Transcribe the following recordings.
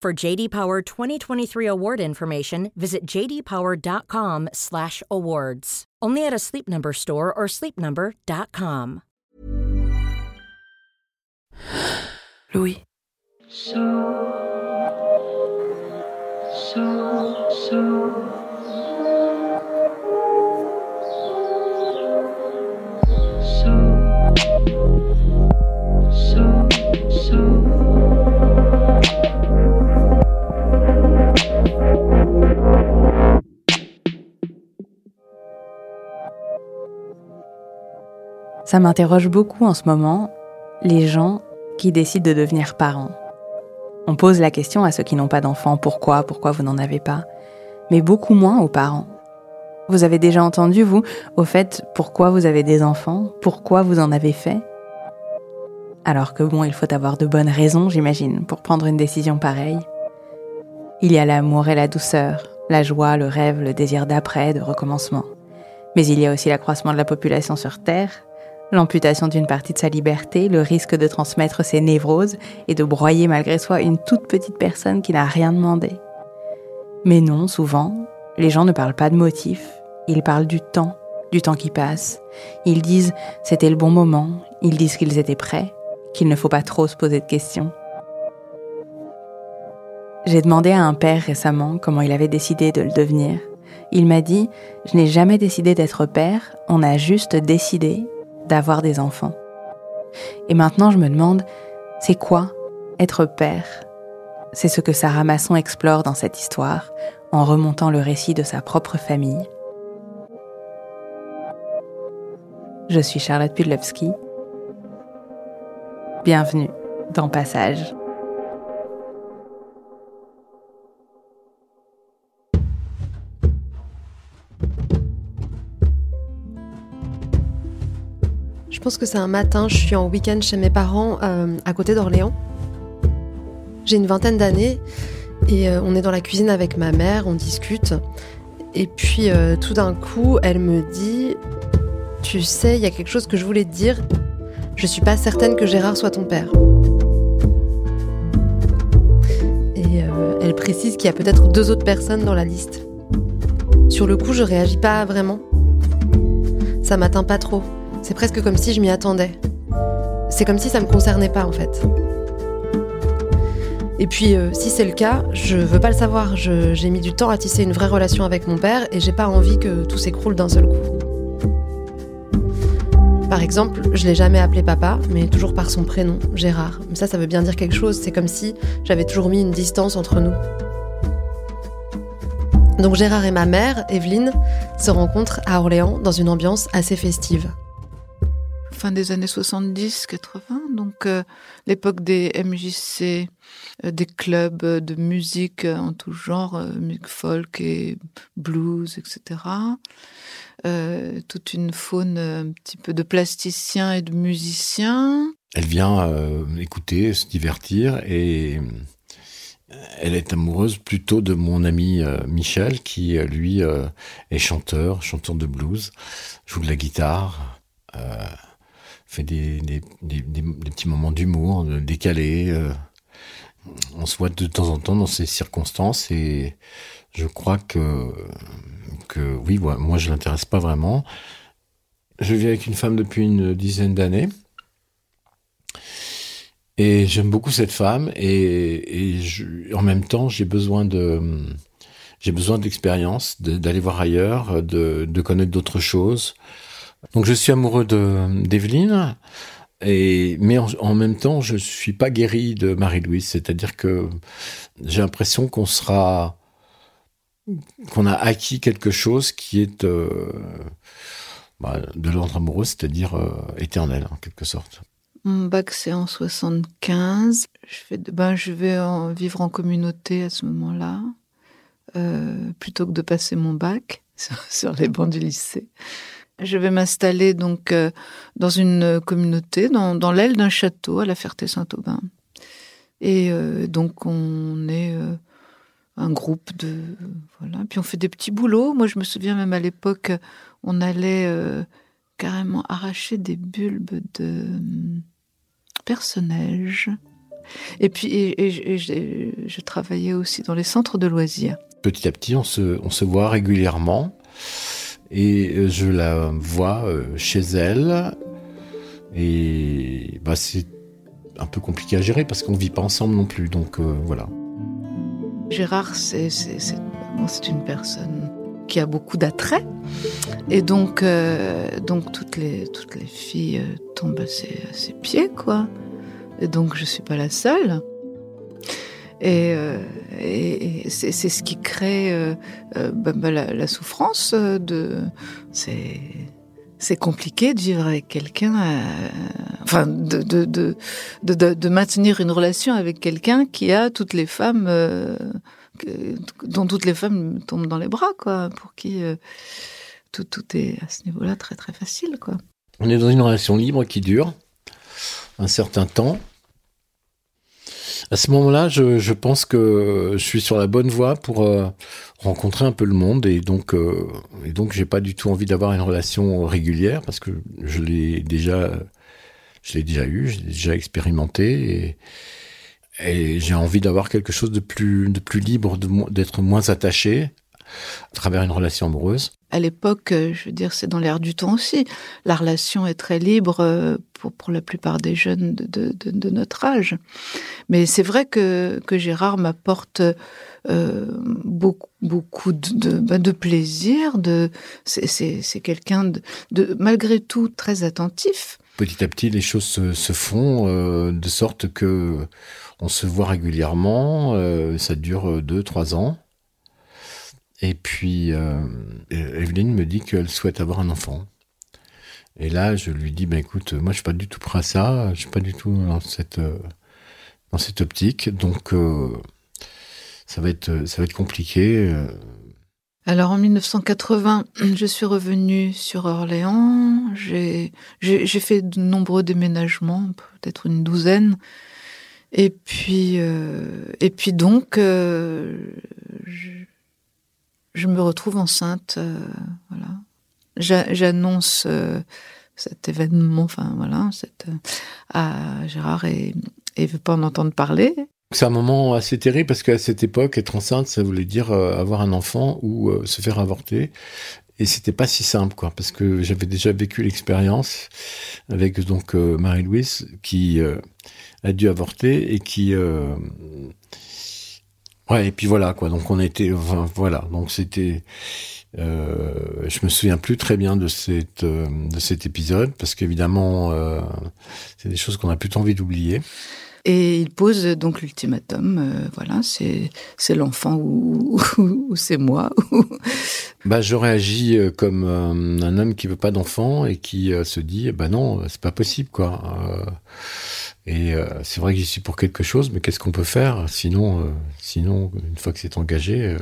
For JD Power 2023 award information, visit jdpower.com/awards. Only at a Sleep Number store or sleepnumber.com. Louis. Ça m'interroge beaucoup en ce moment, les gens qui décident de devenir parents. On pose la question à ceux qui n'ont pas d'enfants, pourquoi, pourquoi vous n'en avez pas, mais beaucoup moins aux parents. Vous avez déjà entendu, vous, au fait, pourquoi vous avez des enfants, pourquoi vous en avez fait? Alors que bon, il faut avoir de bonnes raisons, j'imagine, pour prendre une décision pareille. Il y a l'amour et la douceur, la joie, le rêve, le désir d'après, de recommencement. Mais il y a aussi l'accroissement de la population sur Terre, l'amputation d'une partie de sa liberté, le risque de transmettre ses névroses et de broyer malgré soi une toute petite personne qui n'a rien demandé. Mais non, souvent, les gens ne parlent pas de motifs, ils parlent du temps, du temps qui passe. Ils disent c'était le bon moment, ils disent qu'ils étaient prêts, qu'il ne faut pas trop se poser de questions. J'ai demandé à un père récemment comment il avait décidé de le devenir. Il m'a dit Je n'ai jamais décidé d'être père, on a juste décidé d'avoir des enfants. Et maintenant, je me demande, c'est quoi être père? C'est ce que Sarah Masson explore dans cette histoire, en remontant le récit de sa propre famille. Je suis Charlotte Pudlowski. Bienvenue dans Passage. Je pense que c'est un matin, je suis en week-end chez mes parents euh, à côté d'Orléans. J'ai une vingtaine d'années et euh, on est dans la cuisine avec ma mère, on discute. Et puis euh, tout d'un coup, elle me dit Tu sais, il y a quelque chose que je voulais te dire. Je suis pas certaine que Gérard soit ton père. Et elle précise qu'il y a peut-être deux autres personnes dans la liste. Sur le coup, je réagis pas vraiment. Ça m'atteint pas trop. C'est presque comme si je m'y attendais. C'est comme si ça me concernait pas en fait. Et puis, euh, si c'est le cas, je veux pas le savoir. J'ai mis du temps à tisser une vraie relation avec mon père et j'ai pas envie que tout s'écroule d'un seul coup. Par exemple, je l'ai jamais appelé papa, mais toujours par son prénom, Gérard. Ça, ça veut bien dire quelque chose. C'est comme si j'avais toujours mis une distance entre nous. Donc Gérard et ma mère, Evelyne, se rencontrent à Orléans dans une ambiance assez festive fin des années 70-80, donc euh, l'époque des MJC, euh, des clubs de musique en tout genre, euh, musique folk et blues, etc. toute une faune un petit peu de plasticiens et de musiciens. Elle vient écouter, se divertir et elle est amoureuse plutôt de mon ami Michel qui lui est chanteur, chanteur de blues, joue de la guitare fait des, des, des, des petits moments d'humour, décalés. Euh. on se voit de temps en temps dans ces circonstances et je crois que, que oui, moi je l'intéresse pas vraiment. Je vis avec une femme depuis une dizaine d'années. Et j'aime beaucoup cette femme et, en même temps j'ai besoin de j'ai besoin d'expérience, d'aller voir ailleurs, de, de connaître d'autres choses. Donc je suis amoureux de d'Evelyne. Et, mais en, même temps, je suis pas guéri de Marie-Louise. C'est-à-dire que j'ai l'impression qu'on sera, qu'on a acquis quelque chose qui est euh, bah, de l'ordre amoureux, c'est-à-dire euh, éternel en quelque sorte. Mon bac c'est en 75. Je fais, ben je vais vivre en communauté à ce moment-là, euh, plutôt que de passer mon bac sur les bancs du lycée. Je vais m'installer donc euh, dans une communauté, dans, l'aile d'un château à la Ferté-Saint-Aubin. Et euh, donc on est euh, un groupe de voilà. Puis on fait des petits boulots. Moi je me souviens même à l'époque, on allait carrément arracher des bulbes de personnages. Et puis je travaillais aussi dans les centres de loisirs. Petit à petit, on se voit régulièrement et euh, je la vois euh, chez elle et bah, c'est un peu compliqué à gérer parce qu'on ne vit pas ensemble non plus donc euh, voilà. Gérard c'est une personne qui a beaucoup d'attrait et donc donc toutes les toutes les filles tombent à ses, à ses pieds quoi et donc je suis pas la seule. Et, euh, c'est ce qui crée euh, euh, bah, bah, la, souffrance. C'est compliqué de vivre avec quelqu'un, enfin de maintenir une relation avec quelqu'un qui a toutes les femmes, dont toutes les femmes tombent dans les bras, quoi, pour qui tout, tout est à ce niveau-là très très facile, quoi. On est dans une relation libre qui dure un certain temps. À ce moment-là, je, pense que je suis sur la bonne voie pour euh, rencontrer un peu le monde et donc euh, et donc j'ai pas du tout envie d'avoir une relation régulière parce que je l'ai déjà je l'ai déjà eu, j'ai déjà expérimenté et, et j'ai envie d'avoir quelque chose de plus de plus libre, d'être moins attaché à travers une relation amoureuse. À l'époque, euh, je veux dire, c'est dans l'air du temps aussi. La relation est très libre euh, pour, pour la plupart des jeunes de, de, notre âge. Mais c'est vrai que, que Gérard m'apporte euh, beaucoup, beaucoup de, de, de plaisir. De, c'est quelqu'un de, de, malgré tout, très attentif. Petit à petit, les choses se, se font de sorte que on se voit régulièrement. Ça dure deux, trois ans. Et puis, euh, Evelyne me dit qu'elle souhaite avoir un enfant. Et là, je lui dis, ben écoute, moi, je suis pas du tout prêt à ça. Je suis pas du tout dans cette euh, dans cette optique. Donc, euh, ça va être ça va être compliqué. Euh. Alors en 1980, je suis revenue sur Orléans. J'ai fait de nombreux déménagements, peut-être une douzaine. Et puis et puis donc, je me retrouve enceinte. Euh, voilà. J'annonce euh, cet événement, enfin voilà, euh, à Gérard et il veut pas en entendre parler. C'est un moment assez terrible parce qu'à cette époque, être enceinte, ça voulait dire avoir un enfant ou se faire avorter. Et c'était pas si simple, quoi, parce que j'avais déjà vécu l'expérience avec donc Marie-Louise qui a dû avorter et qui Ouais, et puis voilà quoi. Donc on était, enfin, voilà. Donc c'était, euh, je me souviens plus très bien de cette euh, de cet épisode parce qu'évidemment euh, c'est des choses qu'on a plutôt envie d'oublier. Et il pose donc l'ultimatum. Euh, voilà, c'est c'est l'enfant ou, ou, ou c'est moi. bah je réagis comme un homme qui veut pas d'enfant et qui se dit bah non c'est pas possible quoi. Et euh, c'est vrai que j'y suis pour quelque chose, mais qu'est-ce qu'on peut faire? Sinon, euh, sinon, une fois que c'est engagé, euh,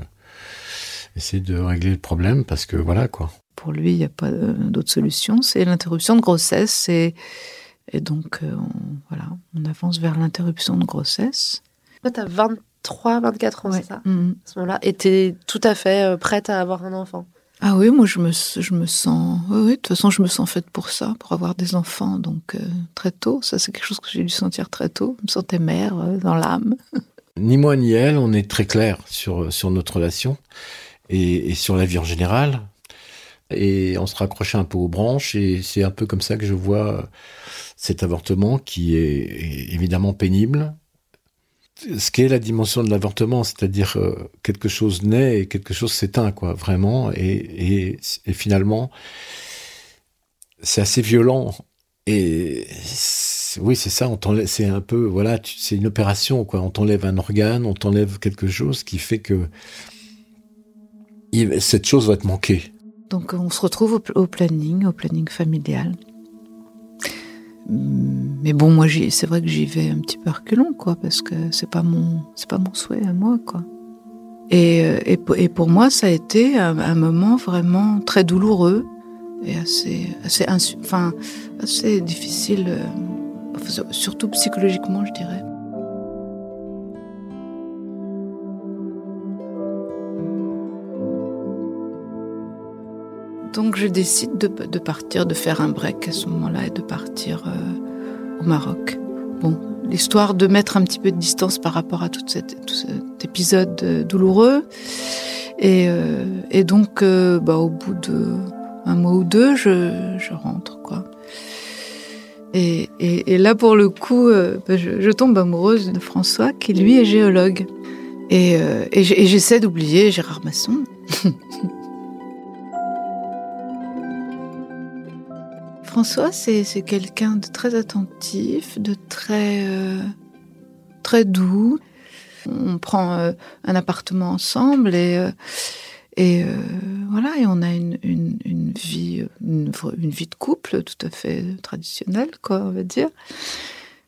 essayer de régler le problème parce que voilà quoi. Pour lui, il n'y a pas d'autre solution. C'est l'interruption de grossesse. Et, et donc, euh, on, voilà, on avance vers l'interruption de grossesse. Toi, tu as 23, 24 ans, Ouais. c'est ça? Mhm. À ce moment-là. Et tu es tout à fait euh, prête à avoir un enfant? Ah oui, moi je me, je me sens. Oui, de toute façon, je me sens faite pour ça, pour avoir des enfants. Donc euh, très tôt, ça c'est quelque chose que j'ai dû sentir très tôt. Je me sentais mère euh, dans l'âme. Ni moi ni elle, on est très clair sur sur notre relation et, et sur la vie en général. et on se raccrochait un peu aux branches et c'est un peu comme ça que je vois cet avortement qui est évidemment pénible. Ce qu'est la dimension de l'avortement, c'est-à-dire euh, quelque chose naît et quelque chose s'éteint, quoi, vraiment, et, et, finalement, c'est assez violent. Et oui, c'est ça, on t'enlève, c'est un peu, voilà, c'est une opération, quoi. On t'enlève un organe, on t'enlève quelque chose qui fait que cette chose va te manquer. Donc on se retrouve au, planning, au planning familial. Mais bon, moi, c'est vrai que j'y vais un petit peu reculons, quoi, parce que c'est pas mon, c'est pas mon souhait à moi, quoi. Et, euh, et, pour moi, ça a été un, moment vraiment très douloureux et assez, assez, enfin, assez difficile, euh, surtout psychologiquement, je dirais. Donc je décide de, partir, de faire un break à ce moment-là et de partir euh, au Maroc. Bon, l'histoire de mettre un petit peu de distance par rapport à tout, cet épisode euh, douloureux. Et, euh, donc, bah, au bout de un mois ou deux, je, rentre, quoi. Et, là, pour le coup, bah, je, je, tombe amoureuse de François, qui lui est géologue. Et, j'essaie d'oublier Gérard Masson. François, c'est quelqu'un de très attentif, de très, euh, très doux. On prend euh, un appartement ensemble et, euh, et voilà, et on a une, vie, une, vie de couple tout à fait traditionnelle, quoi, on va dire.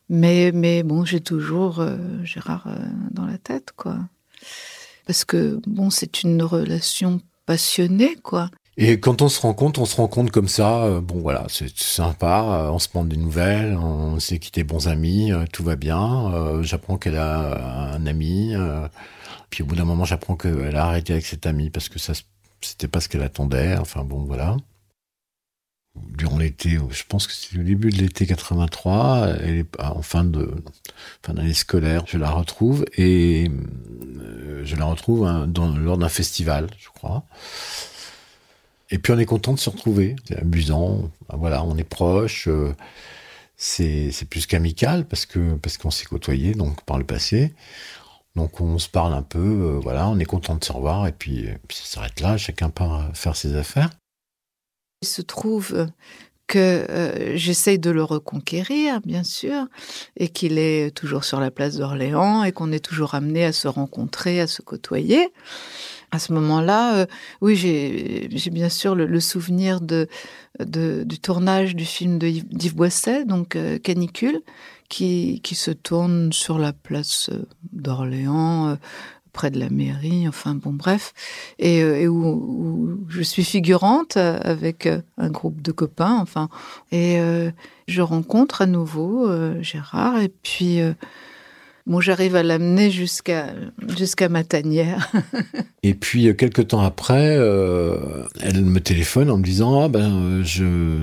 Mais, mais bon, j'ai toujours Gérard dans la tête, quoi. Parce que, bon, c'est une relation passionnée, quoi. Et quand on se rend compte, on se rend compte comme ça, euh, bon voilà, c'est sympa, euh, on se prend des nouvelles, on s'est quitté bons amis, euh, tout va bien. j'apprends qu'elle a un ami, puis au bout d'un moment, j'apprends qu'elle a arrêté avec cet ami parce que ça, c'était pas ce qu'elle attendait. Enfin bon, voilà. Durant l'été, je pense que c'est le début de l'été 83, elle est en fin de fin d'année scolaire, je la retrouve et je la retrouve hein, lors d'un festival, je crois. Et puis on est content de se retrouver. C'est amusant. Voilà, on est proche. Euh, c'est plus qu'amical parce que parce qu'on s'est côtoyé donc par le passé. Donc on se parle un peu. Euh, voilà, on est content de se revoir et puis, ça s'arrête là. Chacun part faire ses affaires. Il se trouve que euh, j'essaye de le reconquérir, bien sûr, et qu'il est toujours sur la place d'Orléans et qu'on est toujours amené à se rencontrer, à se côtoyer à ce moment-là, euh, oui, j'ai bien sûr le, souvenir du tournage du film de Yves Boisset, donc euh, Canicule, qui, qui se tourne sur la place euh, d'Orléans, près de la mairie, enfin bon, bref, et, où, je suis figurante avec un groupe de copains, enfin, et je rencontre à nouveau Gérard, et puis Bon, j'arrive à l'amener jusqu'à jusqu'à ma tanière. et puis euh, quelques temps après, euh, elle me téléphone en me disant ah ben je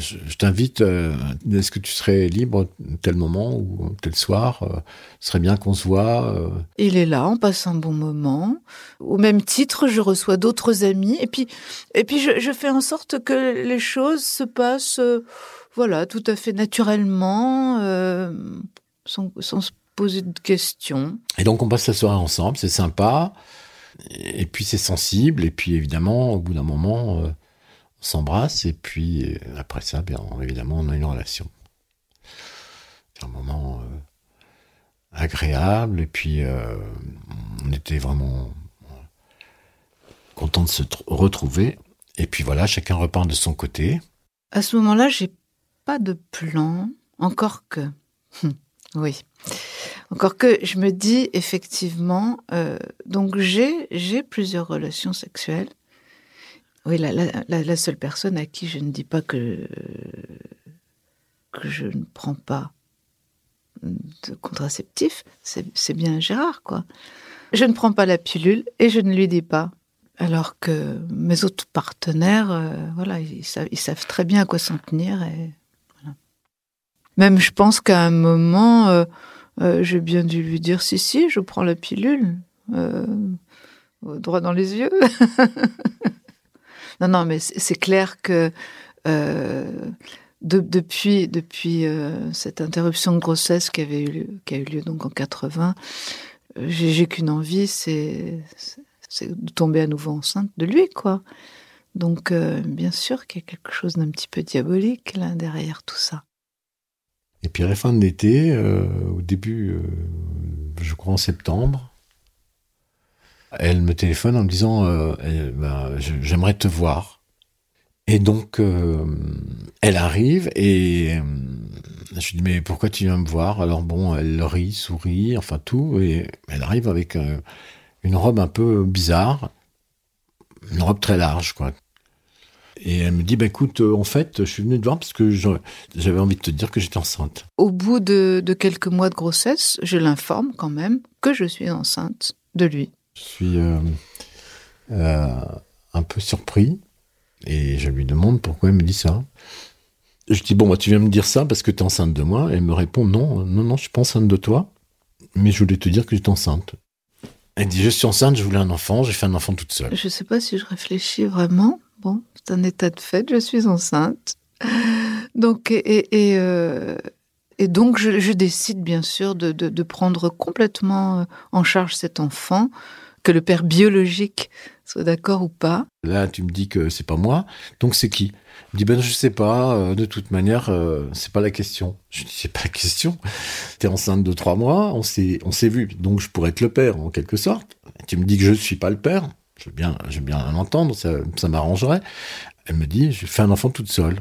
je, t'invite. Euh, est-ce que tu serais libre tel moment ou tel soir Ce serait bien qu'on se voit. Il est là, on passe un bon moment. Au même titre, je reçois d'autres amis et puis et puis je, je, fais en sorte que les choses se passent. voilà, tout à fait naturellement, sans, sans, poser de questions. Et donc on passe la soirée ensemble, c'est sympa, et puis c'est sensible, et puis évidemment, au bout d'un moment, euh, on s'embrasse, et puis euh, après ça, bien évidemment, on a une relation. C'est un moment euh, agréable, et puis on était vraiment content de se retrouver. Et puis voilà, chacun repart de son côté. À ce moment-là, j'ai pas de plan, encore que. Oui. Encore que je me dis effectivement, euh, donc j'ai j'ai plusieurs relations sexuelles. Oui, la, la, seule personne à qui je ne dis pas que que je ne prends pas de contraceptif, c'est bien Gérard, quoi. Je ne prends pas la pilule et je ne lui dis pas. Alors que mes autres partenaires, euh, voilà, ils savent, ils savent, très bien à quoi s'en tenir. Et. Même, je pense qu'à un moment, euh, euh, j'ai bien dû lui dire si, si, je prends la pilule. Euh, droit dans les yeux. Non, non, mais c'est clair que depuis, depuis cette interruption de grossesse qui, avait eu, qui a eu lieu donc en 80, j'ai qu'une envie, c'est de tomber à nouveau enceinte de lui, quoi. Donc, bien sûr qu'il y a quelque chose d'un petit peu diabolique derrière tout ça. Et puis à la fin de l'été, au début, je crois en septembre, elle me téléphone en me disant ben, J'aimerais te voir. Et donc, euh, elle arrive et euh, je lui dis mais pourquoi tu viens me voir? Alors bon, elle rit, sourit, enfin tout, et elle arrive avec euh, une robe un peu bizarre, une robe très large, quoi. Et elle me dit, bah, écoute, en fait, je suis venue te voir parce que j'avais envie de te dire que j'étais enceinte. Au bout de, de, quelques mois de grossesse, je l'informe quand même que je suis enceinte de lui. Je suis un peu surpris. Et je lui demande pourquoi elle me dit ça. Je dis, bon, bah, tu viens me dire ça parce que tu es enceinte de moi. elle me répond, non, non, non, je suis pas enceinte de toi. Mais je voulais te dire que j'étais enceinte. Elle dit, je suis enceinte, je voulais un enfant, j'ai fait un enfant toute seule. Je ne sais pas si je réfléchis vraiment. Bon, c'est un état de fait, je suis enceinte. Donc, et, euh, donc, je, décide bien sûr de, prendre complètement en charge cet enfant, que le père biologique soit d'accord ou pas. Là, tu me dis que c'est pas moi, donc c'est qui? Il me dit ben je sais pas, euh, de toute manière, euh, c'est pas la question. Je dis c'est pas la question. T'es enceinte de trois mois, on s'est vu, donc je pourrais être le père en quelque sorte. Tu me dis que je suis pas le père, je veux bien je veux bien l'entendre, ça, ça m'arrangerait. Elle me dit je fais un enfant toute seule.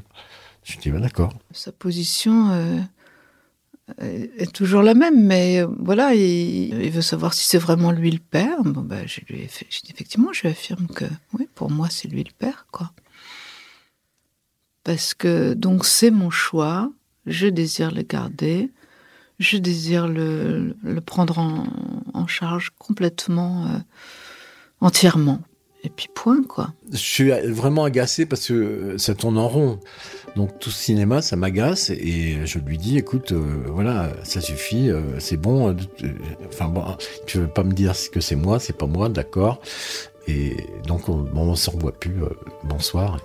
Je dis ben d'accord. Sa position. Euh, est toujours la même, mais euh, voilà, il, veut savoir si c'est vraiment lui le père. Bon, bah, je lui ai fait, effectivement, je affirme que oui, pour moi, c'est lui le père, quoi. Parce que donc c'est mon choix, je désire le garder, je désire le, prendre en, charge complètement, euh, entièrement. Et puis point, quoi. Je suis vraiment agacé parce que ça tourne en rond. Donc tout ce cinéma, ça m'agace et je lui dis, écoute, euh, voilà, ça suffit, euh, c'est bon. Euh, enfin bon, tu veux pas me dire que c'est moi, c'est pas moi, d'accord. Et donc on, ne se revoit plus. bonsoir.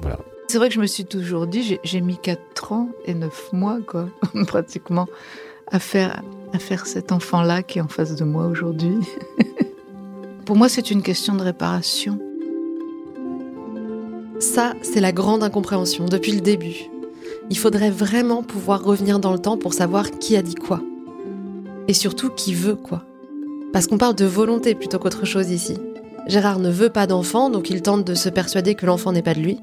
voilà. C'est vrai que je me suis toujours dit, j'ai mis 4 ans et 9 mois, quoi, pratiquement, à faire, à faire cet enfant-là qui est en face de moi aujourd'hui. Pour moi, c'est une question de réparation. Ça, c'est la grande incompréhension depuis le début. Il faudrait vraiment pouvoir revenir dans le temps pour savoir qui a dit quoi. Et surtout qui veut quoi. Parce qu'on parle de volonté plutôt qu'autre chose ici. Gérard ne veut pas d'enfant, donc il tente de se persuader que l'enfant n'est pas de lui.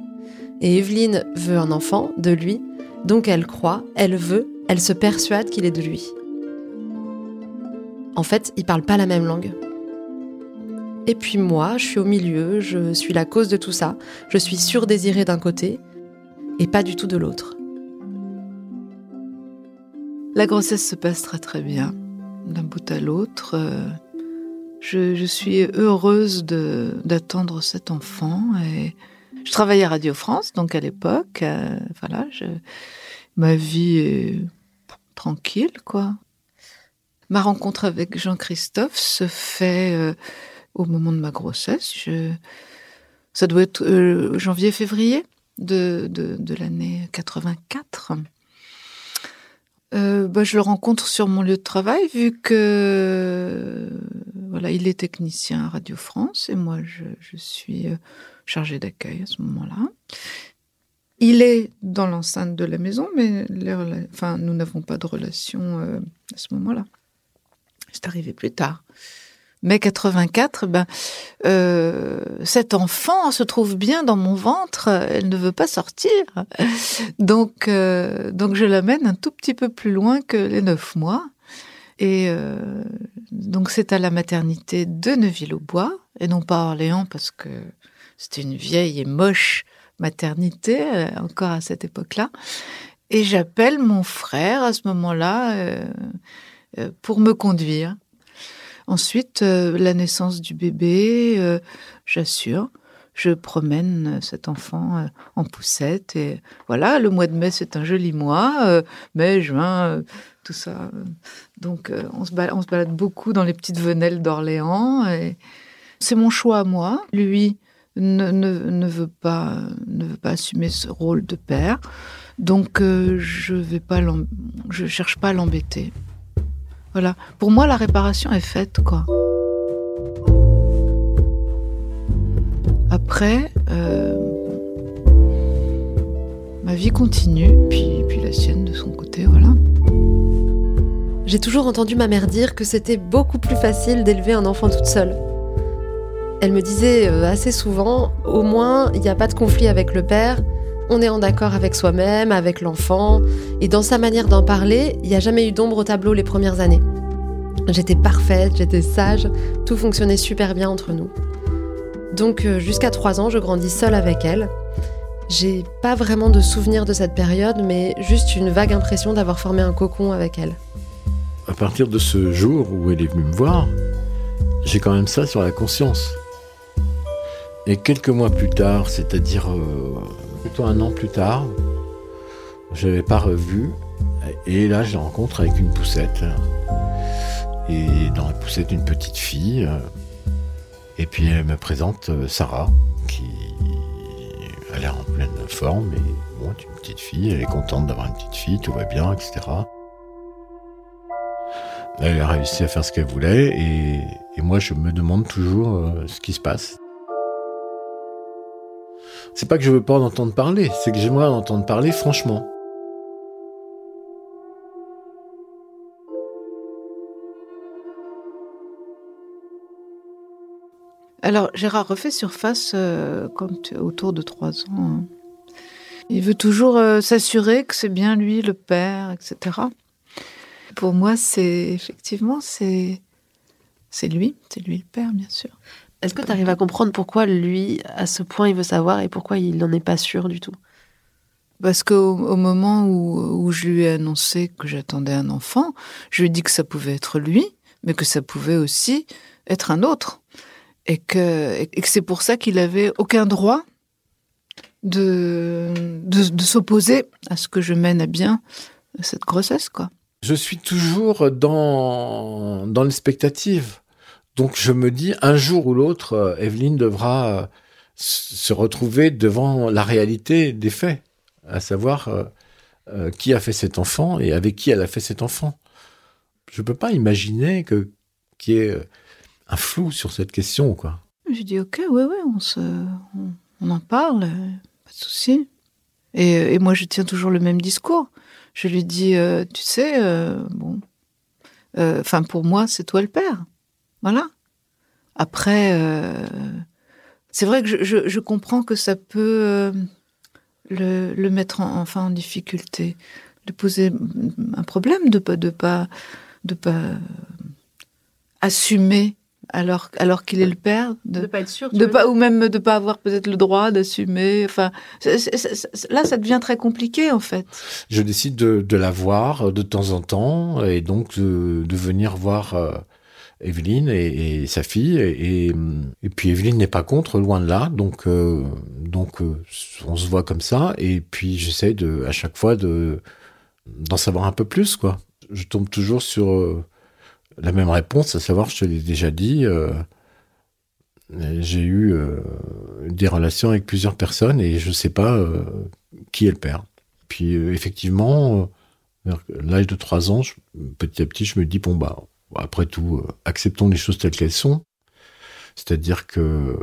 Et Evelyne veut un enfant, de lui, donc elle croit, elle veut, elle se persuade qu'il est de lui. En fait, ils parlent pas la même langue. Et puis moi, je suis au milieu, je suis la cause de tout ça, je suis surdésirée d'un côté et pas du tout de l'autre. La grossesse se passe très très bien, d'un bout à l'autre. Euh, je, suis heureuse d'attendre cet enfant je travaillais à Radio France, donc à l'époque, euh, voilà, ma vie est tranquille, quoi. Ma rencontre avec Jean-Christophe se fait euh, au moment de ma grossesse. Je... Ça doit être euh, janvier-février de, de, l'année 84. Euh, bah, je le rencontre sur mon lieu de travail vu que voilà, il est technicien à Radio France et moi je, suis euh, chargée d'accueil à ce moment-là. Il est dans l'enceinte de la maison, mais enfin, nous n'avons pas de relation à ce moment-là. C'est arrivé plus tard. Mais 84, ben, euh, enfant se trouve bien dans mon ventre, elle ne veut pas sortir. Donc, euh, donc je l'amène un tout petit peu plus loin que les neuf mois. Et euh, donc c'est à la maternité de Neuville-au-Bois, et non pas à Orléans, parce que c'était une vieille et moche maternité, encore à cette époque-là. Et j'appelle mon frère à ce moment-là pour me conduire. Ensuite, euh, la naissance du bébé, euh, j'assure. Je promène cet enfant euh, en poussette et voilà, le mois de mai c'est un joli mois, mai, juin, tout ça. Donc on se, balade, beaucoup dans les petites venelles d'Orléans c'est mon choix à moi. Lui ne, ne, veut pas, ne veut pas assumer ce rôle de père. Donc, euh, je je cherche pas à l'embêter. Voilà. Pour moi, la réparation est faite, quoi. Après, euh, ma vie continue, puis, puis la sienne de son côté, voilà. J'ai toujours entendu ma mère dire que c'était beaucoup plus facile d'élever un enfant toute seule. Elle me disait euh, assez souvent, au moins, il n'y a pas de conflit avec le père, on est en accord avec soi-même, avec l'enfant, et dans sa manière d'en parler, il n'y a jamais eu d'ombre au tableau les premières années. J'étais parfaite, j'étais sage, tout fonctionnait super bien entre nous. Donc euh, jusqu'à 3 ans, je grandis seule avec elle. J'ai pas vraiment de souvenir de cette période, mais juste une vague impression d'avoir formé un cocon avec elle à partir de ce jour où elle est venue me voir, j'ai quand même ça sur la conscience. Et quelques mois plus tard, c'est-à-dire euh, plutôt un an plus tard, je n'avais pas revu. Et là, je la rencontre avec une poussette. Et dans la poussette, une petite fille. Et puis elle me présente euh, Sarah, qui a l'air en pleine forme. Et bon, une petite fille, elle est contente d'avoir une petite fille, tout va bien, etc. Elle a réussi à faire ce qu'elle voulait et, moi je me demande toujours euh, ce qui se passe. C'est pas que je veux pas en entendre parler, c'est que j'aimerais en entendre parler franchement. Alors Gérard refait surface euh, comme autour de trois ans. Hein. Il veut toujours euh, s'assurer que c'est bien lui le père, etc. Pour moi, c'est effectivement, c'est lui, c'est lui le père, bien sûr. Est-ce que tu arrives à comprendre pourquoi lui, à ce point, il veut savoir et pourquoi il n'en est pas sûr du tout? Parce qu'au au moment où, où, je lui ai annoncé que j'attendais un enfant, je lui ai dit que ça pouvait être lui, mais que ça pouvait aussi être un autre. Et que, et que c'est pour ça qu'il avait aucun droit de, de, de s'opposer à ce que je mène à bien cette grossesse, quoi je suis toujours dans, dans l'expectative. Donc je me dis, un jour ou l'autre, euh, Evelyne devra euh, se retrouver devant la réalité des faits, à savoir euh, qui a fait cet enfant et avec qui elle a fait cet enfant. Je ne peux pas imaginer que qu'il y ait un flou sur cette question, quoi. Je dis ok, ouais, ouais, on en parle, pas de souci. Et, moi, je tiens toujours le même discours je lui dis, tu sais, bon, pour moi, c'est toi le père, voilà. Après, c'est vrai que je, je, comprends que ça peut le, le, mettre en, enfin en difficulté, de poser un problème de pas de pas de pas assumer alors, alors qu'il est le père, de, pas être sûr, de pas ou même de pas avoir peut-être le droit d'assumer. Enfin, là, ça devient très compliqué en fait. Je décide de, la voir de temps en temps et donc de, venir voir euh, Evelyne et, sa fille et, puis Evelyne n'est pas contre, loin de là. Donc euh, donc euh, on se voit comme ça et puis j'essaie de à chaque fois de d'en savoir un peu plus quoi. Je tombe toujours sur la même réponse, à savoir, je te l'ai déjà dit, euh, j'ai eu euh, des relations avec plusieurs personnes et je ne sais pas euh, qui est le père. Puis effectivement, à l'âge de 3 ans, petit à petit, je me dis, bon, bah, après tout, acceptons les choses telles qu'elles sont. C'est-à-dire que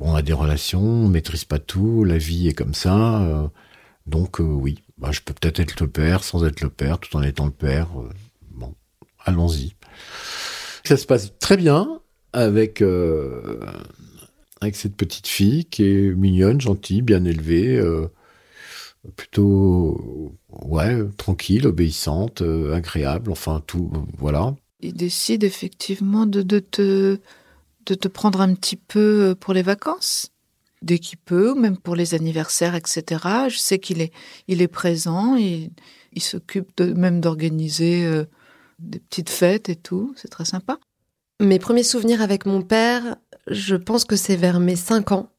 on a des relations, on maîtrise pas tout, la vie est comme ça. donc oui, bah, je peux peut-être être le père sans être le père, tout en étant le père allons-y. Ça se passe très bien avec, euh, avec cette petite fille qui est mignonne, gentille, bien élevée, euh, plutôt ouais, tranquille, obéissante, euh, agréable, enfin tout, voilà. Il décide effectivement de, de, te, de te prendre un petit peu pour les vacances dès qu'il peut, même pour les anniversaires, etc. Je sais qu'il est, il est présent, il, il s'occupe même d'organiser des petites fêtes et tout. C'est très sympa. Mes premiers souvenirs avec mon père, je pense que c'est vers mes 5 ans,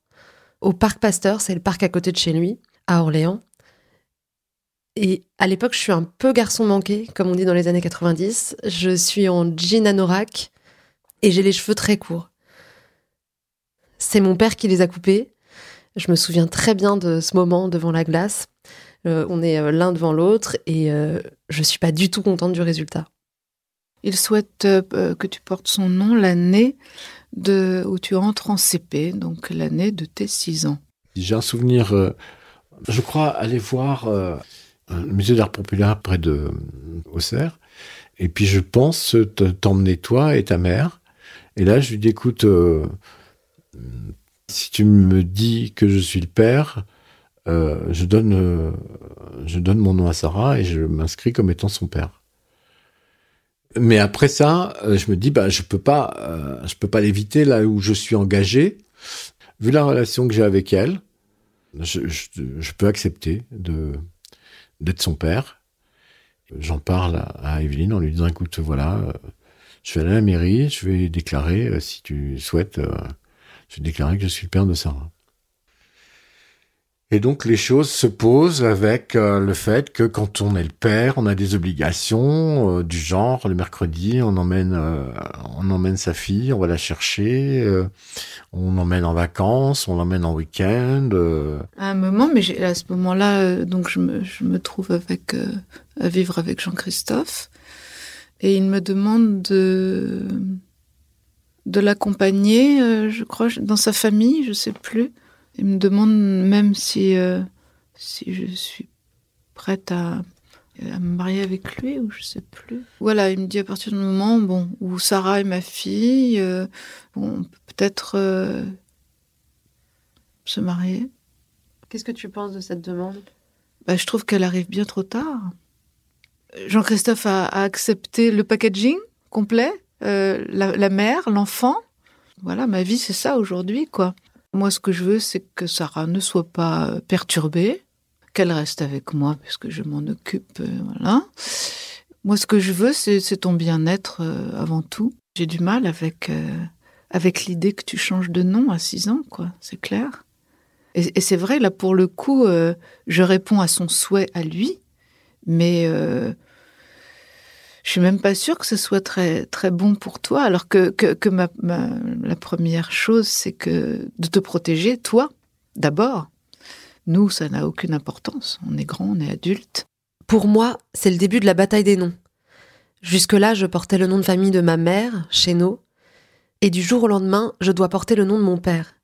au Parc Pasteur, c'est le parc à côté de chez lui, à Orléans. Et à l'époque, je suis un peu garçon manqué, comme on dit dans les années 90. Je suis en jean anorak et j'ai les cheveux très courts. C'est mon père qui les a coupés. Je me souviens très bien de ce moment devant la glace. Euh, on est euh, l'un devant l'autre et euh, je suis pas du tout contente du résultat. Il souhaite euh, que tu portes son nom l'année de où tu entres en CP, donc l'année de tes 6 ans. J'ai un souvenir, euh, je crois, aller voir le musée d'art populaire près de Auxerre. Et puis je pense te- t'emmener toi et ta mère. Et là, je lui dis, écoute, euh, si tu me dis que je suis le père, euh, je, donne, euh, je donne mon nom à Sarah et je m'inscris comme étant son père. Mais après ça, euh, je me dis, bah, je peux pas, je peux pas l'éviter là où je suis engagé. Vu la relation que j'ai avec elle, je, je- je peux accepter de d'être son père. J'en parle à, Evelyne en lui disant, écoute, voilà, euh, je vais aller à la mairie, je vais déclarer, euh, si tu souhaites, euh, je vais déclarer que je suis le père de Sarah. Et donc les choses se posent avec euh, le fait que quand on est le père, on a des obligations euh, du genre le mercredi, on emmène, euh, on emmène sa fille, on va la chercher, on l'emmène en vacances, on l'emmène en week-end. À un moment, mais à ce moment-là, donc je me, trouve avec à vivre avec Jean-Christophe et il me demande de de l'accompagner, je crois, dans sa famille, je sais plus. Il me demande même si euh, si je suis prête à, à me marier avec lui ou je sais plus. Voilà, il me dit à partir du moment bon où Sarah est ma fille, euh, bon, on peut peut-être euh, se marier. Qu'est-ce que tu penses de cette demande? Bah, je trouve qu'elle arrive bien trop tard. Jean-Christophe a, a accepté le packaging complet, la, la mère, l'enfant. Voilà, ma vie, c'est ça aujourd'hui, quoi. Moi, ce que je veux, c'est que Sarah ne soit pas euh, perturbée, qu'elle reste avec moi, puisque je m'en occupe, euh, voilà. Moi, ce que je veux, c'est ton bien-être euh, avant tout. J'ai du mal avec, avec l'idée que tu changes de nom à 6 ans, quoi. C'est clair. Et, c'est vrai, là, pour le coup, je réponds à son souhait à lui, mais je suis même pas sûre que ce soit très très bon pour toi. Alors que que, que ma, ma- la première chose, c'est que de te protéger toi d'abord. Nous, ça n'a aucune importance. On est grand, on est adulte. Pour moi, c'est le début de la bataille des noms. Jusque-là, je portais le nom de famille de ma mère, Chéneau, et du jour au lendemain, je dois porter le nom de mon père.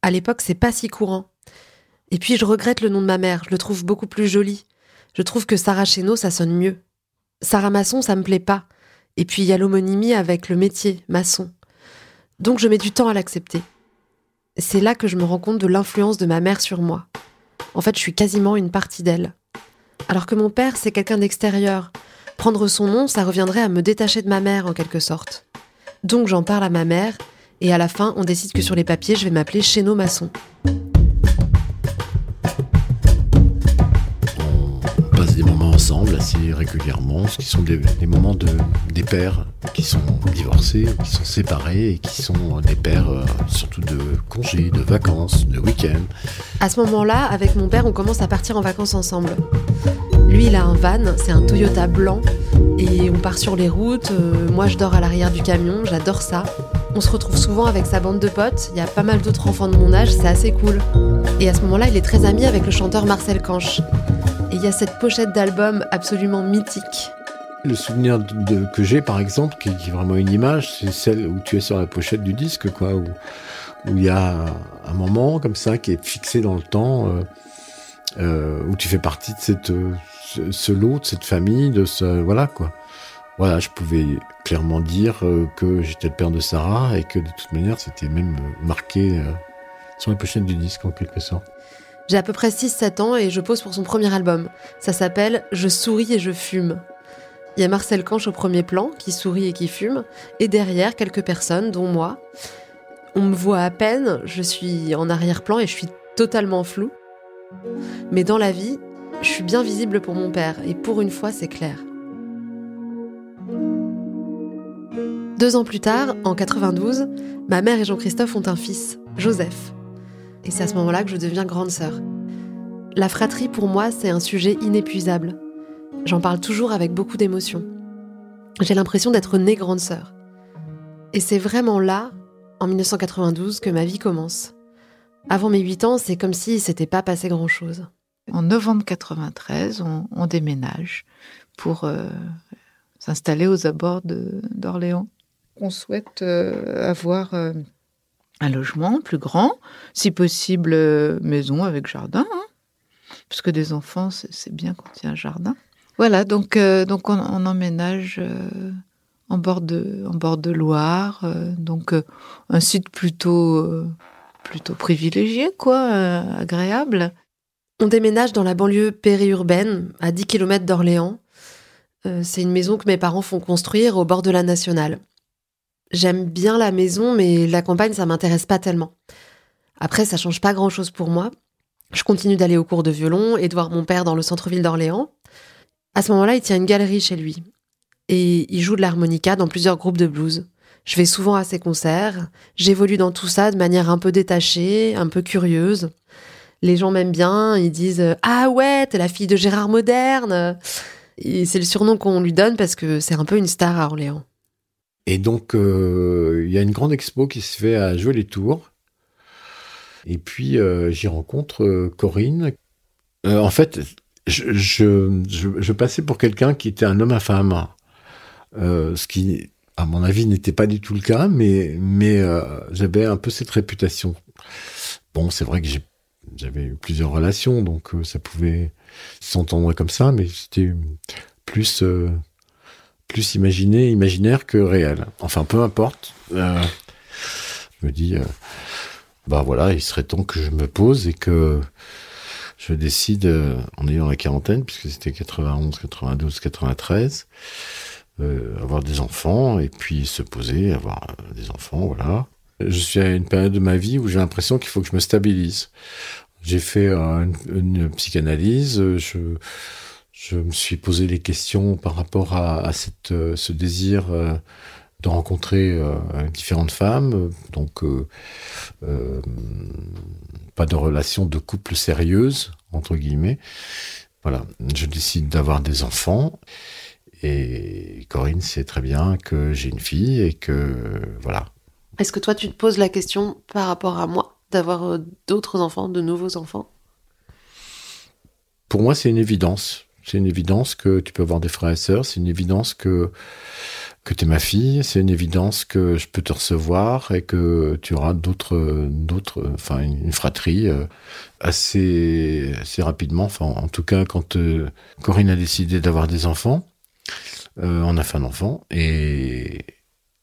À l'époque, c'est pas si courant. Et puis, je regrette le nom de ma mère, je le trouve beaucoup plus joli. Je trouve que Sarah Chéneau, ça sonne mieux. Sarah Masson, ça me plaît pas. Et puis, il y a l'homonymie avec le métier, maçon. Donc, je mets du temps à l'accepter. C'est là que je me rends compte de l'influence de ma mère sur moi. En fait, je suis quasiment une partie d'elle. Alors que mon père, c'est quelqu'un d'extérieur. Prendre son nom, ça reviendrait à me détacher de ma mère en quelque sorte. Donc j'en parle à ma mère, et à la fin, on décide que sur les papiers, je vais m'appeler Chéneau Maçon. Ensemble assez régulièrement, ce qui sont des, moments de, des pères qui sont divorcés, qui sont séparés et qui sont des pères euh, surtout de congés, de vacances, de week-ends. À ce moment-là, avec mon père, on commence à partir en vacances ensemble. Lui, il a un van, c'est un Toyota blanc, et on part sur les routes. euh, moi, je dors à l'arrière du camion, j'adore ça. On se retrouve souvent avec sa bande de potes, il y a pas mal d'autres enfants de mon âge, c'est assez cool. Et à ce moment-là, il est très ami avec le chanteur Marcel Canche. Et il y a cette pochette d'album absolument mythique. Le souvenir que j'ai, par exemple, qui, est vraiment une image, c'est celle où tu es sur la pochette du disque, quoi, où il y a un moment comme ça qui est fixé dans le temps, euh, euh, où tu fais partie de ce, lot, de cette famille, de ce, voilà, quoi. Voilà, je pouvais clairement dire euh, que j'étais le père de Sarah et que de toute manière, c'était même marqué sur la pochette du disque, en quelque sorte. J'ai à peu près 6-7 ans et je pose pour son premier album. Ça s'appelle Je souris et je fume. Il y a Marcel Canche au premier plan, qui sourit et qui fume, et derrière quelques personnes, dont moi. On me voit à peine, je suis en arrière-plan et je suis totalement floue. Mais dans la vie, je suis bien visible pour mon père, et pour une fois, c'est clair. Deux ans plus tard, en 92, ma mère et Jean-Christophe ont un fils, Joseph. Et c'est à ce moment-là que je deviens grande sœur. La fratrie, pour moi, c'est un sujet inépuisable. J'en parle toujours avec beaucoup d'émotion. J'ai l'impression d'être née grande sœur. Et c'est vraiment là, en 1992 que ma vie commence. Avant mes 8 ans, c'est comme si s'était pas passé grand-chose. En novembre 93, on, déménage pour euh, s'installer aux abords d'Orléans. On souhaite euh, avoir euh, un logement plus grand, si possible maison avec jardin, hein. parce que des enfants, c'est bien quand il y a un jardin. Voilà, donc, donc on, emménage en bord de, en bord de Loire, donc un site plutôt, plutôt privilégié, quoi, agréable. On déménage dans la banlieue périurbaine, à 10 km d'Orléans. Euh, c'est une maison que mes parents font construire au bord de la nationale. J'aime bien la maison, mais la campagne, ça m'intéresse pas tellement. Après, ça change pas grand chose pour moi. Je continue d'aller au cours de violon et de voir mon père dans le centre-ville d'Orléans. À ce moment-là, il tient une galerie chez lui. Et il joue de l'harmonica dans plusieurs groupes de blues. Je vais souvent à ses concerts. J'évolue dans tout ça de manière un peu détachée, un peu curieuse les gens m'aiment bien, ils disent Ah ouais, t'es la fille de Gérard Moderne. c'est le surnom qu'on lui donne parce que c'est un peu une star à Orléans. Et donc, euh, il y a une grande expo qui se fait à jouer les tours. Et puis, euh, j'y rencontre Corinne. en fait, je, passais pour quelqu'un qui était un homme à femme. ce qui, à mon avis, n'était pas du tout le cas, mais, mais j'avais un peu cette réputation. Bon, c'est vrai que j'avais eu plusieurs relations, donc euh, ça pouvait s'entendre comme ça, mais c'était plus euh, plus imaginé, imaginaire que réel. Enfin, peu importe. Euh, je me dis, bah voilà, il serait temps que je me pose et que je décide, en ayant la quarantaine, puisque c'était 91, 92, 93, avoir des enfants et puis se poser, avoir des enfants, voilà. Je suis à une période de ma vie où j'ai l'impression qu'il faut que je me stabilise. J'ai fait une, psychanalyse. Je me suis posé des questions par rapport à, cette, euh, ce désir euh, de rencontrer euh, différentes femmes. Donc, pas de relation de couple sérieuse, entre guillemets. Voilà, je décide d'avoir des enfants. Et Corinne sait très bien que j'ai une fille et que voilà. Est-ce que toi, tu te poses la question par rapport à moi d'avoir d'autres enfants, de nouveaux enfants? Pour moi, c'est une évidence. C'est une évidence que tu peux avoir des frères et sœurs. C'est une évidence que que tu es ma fille. C'est une évidence que je peux te recevoir et que tu auras d'autres d'autres, enfin une fratrie euh, assez assez rapidement. Enfin, en tout cas, quand euh, Corinne a décidé d'avoir des enfants, on a fait un enfant et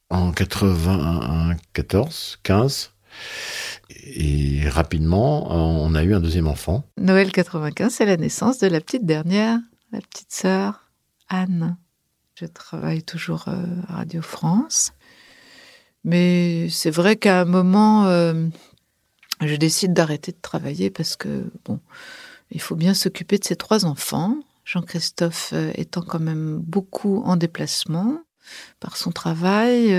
en 94, 15 et rapidement, on a eu un deuxième enfant. Noël 95, c'est la naissance de la petite dernière, la petite sœur Anne. Je travaille toujours euh, à Radio France. Mais c'est vrai qu'à un moment, euh, je décide d'arrêter de travailler parce que, bon, il faut bien s'occuper de ses trois enfants. Jean-Christophe euh, étant quand même beaucoup en déplacement par son travail.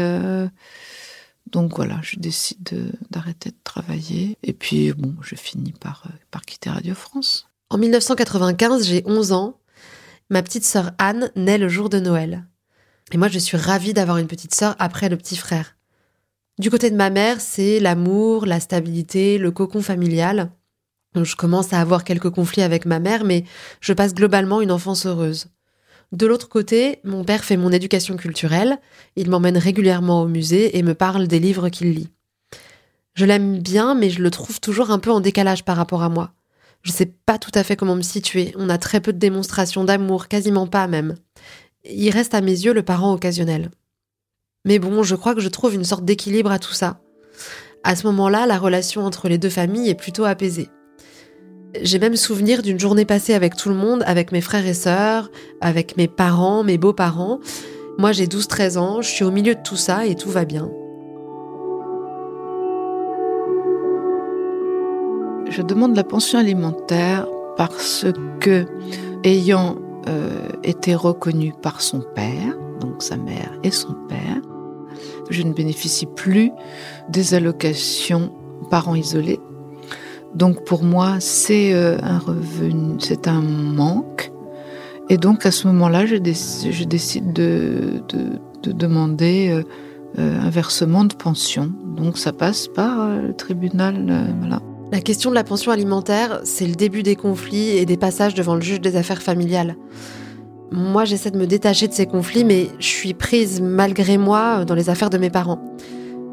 Donc voilà, je décide d'arrêter de, travailler. Et puis, bon, je finis par, par quitter Radio France. En 1995, j'ai 11 ans. Ma petite sœur Anne naît le jour de Noël. Et moi, je suis ravie d'avoir une petite sœur après le petit frère. Du côté de ma mère, c'est l'amour, la stabilité, le cocon familial. je commence à avoir quelques conflits avec ma mère, mais je passe globalement une enfance heureuse. De l'autre côté, mon père fait mon éducation culturelle, il m'emmène régulièrement au musée et me parle des livres qu'il lit. Je l'aime bien, mais je le trouve toujours un peu en décalage par rapport à moi. Je sais pas tout à fait comment me situer, on a très peu de démonstrations d'amour, quasiment pas même. Il reste à mes yeux le parent occasionnel. Mais bon, je crois que je trouve une sorte d'équilibre à tout ça. À ce moment-là, la relation entre les deux familles est plutôt apaisée. J'ai même souvenir d'une journée passée avec tout le monde, avec mes frères et sœurs, avec mes parents, mes beaux-parents. Moi j'ai 12-13 ans, je suis au milieu de tout ça et tout va bien. Je demande la pension alimentaire parce que, ayant euh, été reconnu par son père, donc sa mère et son père, je ne bénéficie plus des allocations parents isolés donc pour moi, c'est euh, un revenu, c'est un manque. Et donc à ce moment-là, je, décide de, demander euh, un versement de pension. Donc ça passe par le tribunal. voilà. La question de la pension alimentaire, c'est le début des conflits et des passages devant le juge des affaires familiales. Moi, j'essaie de me détacher de ces conflits, mais je suis prise malgré moi dans les affaires de mes parents.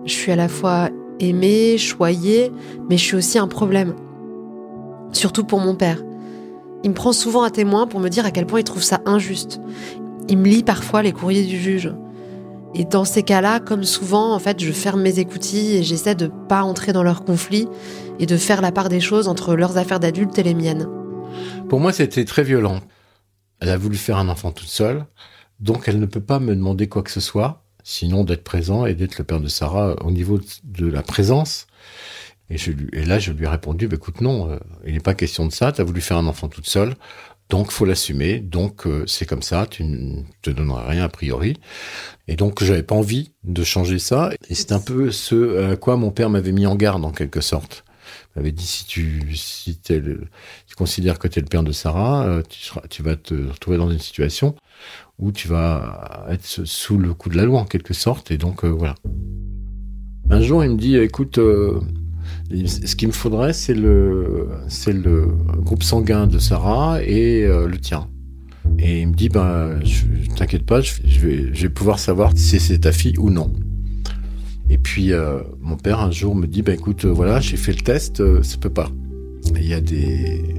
Je suis à la fois aimée, choyée, mais je suis aussi un problème. Surtout pour mon père. Il me prend souvent à témoin pour me dire à quel point il trouve ça injuste. Il me lit parfois les courriers du juge. Et dans ces cas-là, comme souvent, en fait, je ferme mes écoutilles et j'essaie de pas entrer dans leurs conflits et de faire la part des choses entre leurs affaires d'adultes et les miennes. Pour moi, c'était très violent. Elle a voulu faire un enfant toute seule, donc elle ne peut pas me demander quoi que ce soit, sinon d'être présent et d'être le père de Sarah au niveau de la présence. Et là, je lui ai répondu, bah, écoute, non, euh, il n'est pas question de ça, tu as voulu faire un enfant toute seule, donc faut l'assumer, donc euh, c'est comme ça, tu ne te donneras rien a priori. Et donc j'avais pas envie de changer ça, et c'est un peu ce à quoi mon père m'avait mis en garde en quelque sorte avait dit si tu si tu considères que tu es le père de Sarah, euh, tu, vas te retrouver dans une situation où tu vas être sous le coup de la loi en quelque sorte. Et donc euh, voilà. Un jour, il me dit écoute, euh, ce qu'il me faudrait, c'est le groupe sanguin de Sarah et le tien. Et il me dit ben, t'inquiète pas, je vais pouvoir savoir si c'est ta fille ou non. Et puis euh, mon père un jour me dit bah écoute euh, voilà j'ai fait le test euh, ça peut pas. Il y a des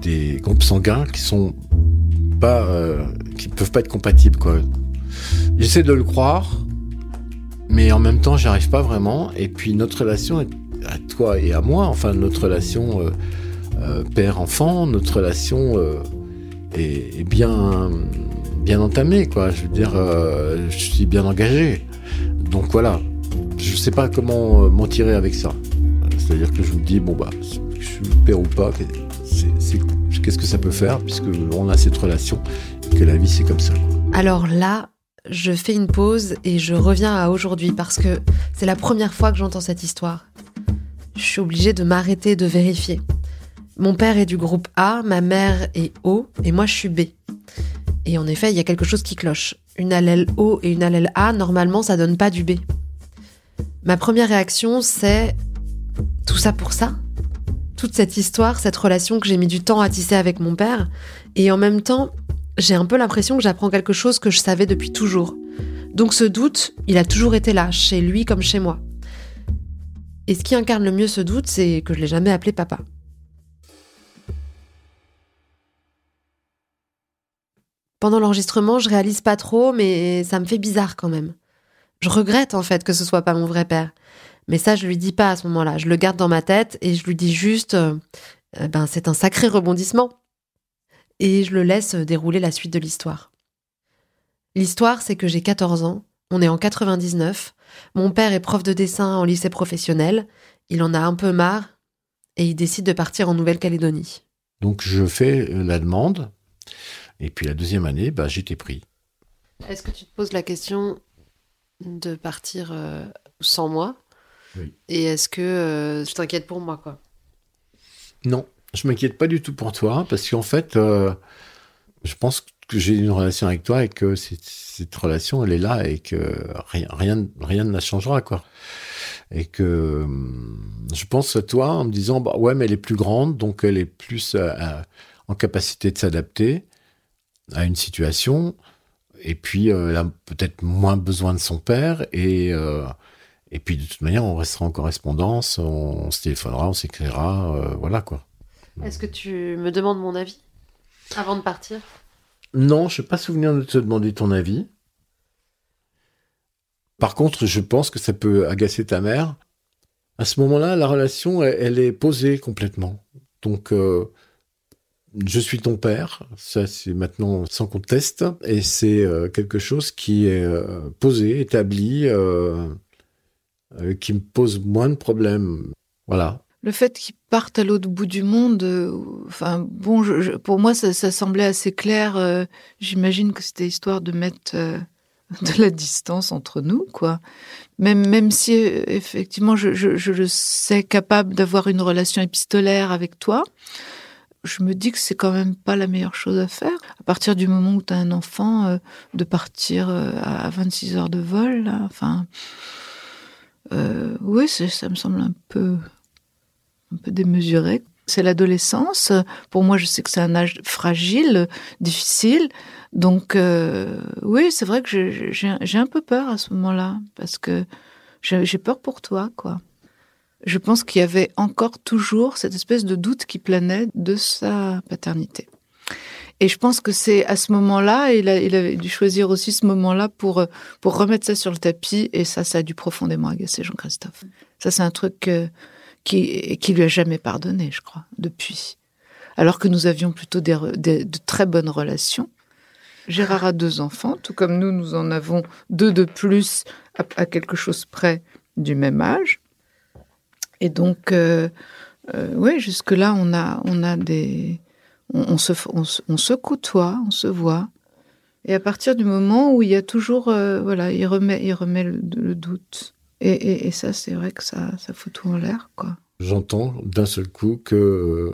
des groupes sanguins qui sont pas qui peuvent pas être compatibles quoi. J'essaie de le croire mais en même temps j'arrive pas vraiment et puis notre relation à toi et à moi enfin notre relation père enfant notre relation est, est, bien bien entamée quoi je veux dire je suis bien engagé donc voilà je sais pas comment euh, m'en tirer avec ça. C'est-à-dire que je me dis, bon, bah, je suis père ou pas, qu'est-ce que ça peut faire, puisque on a cette relation, et que la vie, c'est comme ça. Alors là, je fais une pause et je reviens à aujourd'hui, parce que c'est la première fois que j'entends cette histoire. Je suis obligée de m'arrêter de vérifier. Mon père est du groupe A, ma mère est O, et moi je suis B. Et en effet, il y a quelque chose qui cloche. Une allèle O et une allèle A, normalement, ça donne pas du B. Ma première réaction, c'est tout ça pour ça? Toute cette histoire, cette relation que j'ai mis du temps à tisser avec mon père, et en même temps, j'ai un peu l'impression que j'apprends quelque chose que je savais depuis toujours. Donc ce doute, il a toujours été là, chez lui comme chez moi. Et ce qui incarne le mieux ce doute, c'est que je l'ai jamais appelé papa. Pendant l'enregistrement, je réalise pas trop, mais ça me fait bizarre quand même. Je regrette en fait que ce soit pas mon vrai père. Mais ça, je lui dis pas à ce moment-là. Je le garde dans ma tête et je lui dis juste, euh, euh, ben c'est un sacré rebondissement. Et je le laisse dérouler la suite de l'histoire. L'histoire, c'est que j'ai 14 ans, on est en 99, mon père est prof de dessin en lycée professionnel, il en a un peu marre et il décide de partir en Nouvelle-Calédonie. Donc je fais la demande, et puis la deuxième année, bah, j'étais pris. Est-ce que tu te poses la question, de partir euh, sans moi. Et est-ce que euh, je t'inquiète pour moi, quoi? Non, je m'inquiète pas du tout pour toi, parce qu'en fait, euh, je pense que j'ai une relation avec toi et que cette, relation, elle est là et que rien, rien, rien ne la changera, quoi. Et que je pense à toi en me disant, bah ouais, mais elle est plus grande, donc elle est plus en capacité de s'adapter à une situation. Et puis, euh, elle a peut-être moins besoin de son père. Et, euh, et puis, de toute manière, on restera en correspondance, on, se téléphonera, on s'écrira, euh, voilà quoi. Est-ce que tu me demandes mon avis avant de partir? Non, je n'ai pas souvenir de te demander ton avis. Par contre, je pense que ça peut agacer ta mère. À ce moment-là, la relation, elle, est posée complètement. Donc, je suis ton père, ça c'est maintenant sans conteste, et c'est euh, quelque chose qui est euh, posé, établi, euh, qui me pose moins de problèmes. Voilà. Le fait qu'il parte à l'autre bout du monde, enfin bon, pour moi ça, semblait assez clair. J'imagine que c'était histoire de mettre de la distance entre nous, quoi. Même, même si effectivement je, je le sais capable d'avoir une relation épistolaire avec toi, je me dis que c'est quand même pas la meilleure chose à faire. À partir du moment où tu as un enfant, euh, de partir euh, à 26 heures de vol, enfin, euh, oui, ça me semble un peu, un peu démesuré. C'est l'adolescence. Pour moi, je sais que c'est un âge fragile, difficile. Donc, oui, c'est vrai que j'ai un peu peur à ce moment-là, parce que j'ai peur pour toi, quoi je pense qu'il y avait encore toujours cette espèce de doute qui planait de sa paternité. Et je pense que c'est à ce moment-là, il, avait dû choisir aussi ce moment-là pour, pour remettre ça sur le tapis, et ça, ça a dû profondément agacer Jean-Christophe. Ça, c'est un truc euh, qui, qui lui a jamais pardonné, je crois, depuis. Alors que nous avions plutôt de très bonnes relations. Gérard a deux enfants, tout comme nous, nous en avons deux de plus à quelque chose près du même âge. Et donc, euh, euh, oui, jusque-là, on a, on a des. On, se, on, se côtoie, on se voit. Et à partir du moment où il y a toujours. Euh, voilà, il remet, il remet le, doute. Et, et, ça, c'est vrai que ça, ça fout tout en l'air, quoi. J'entends d'un seul coup que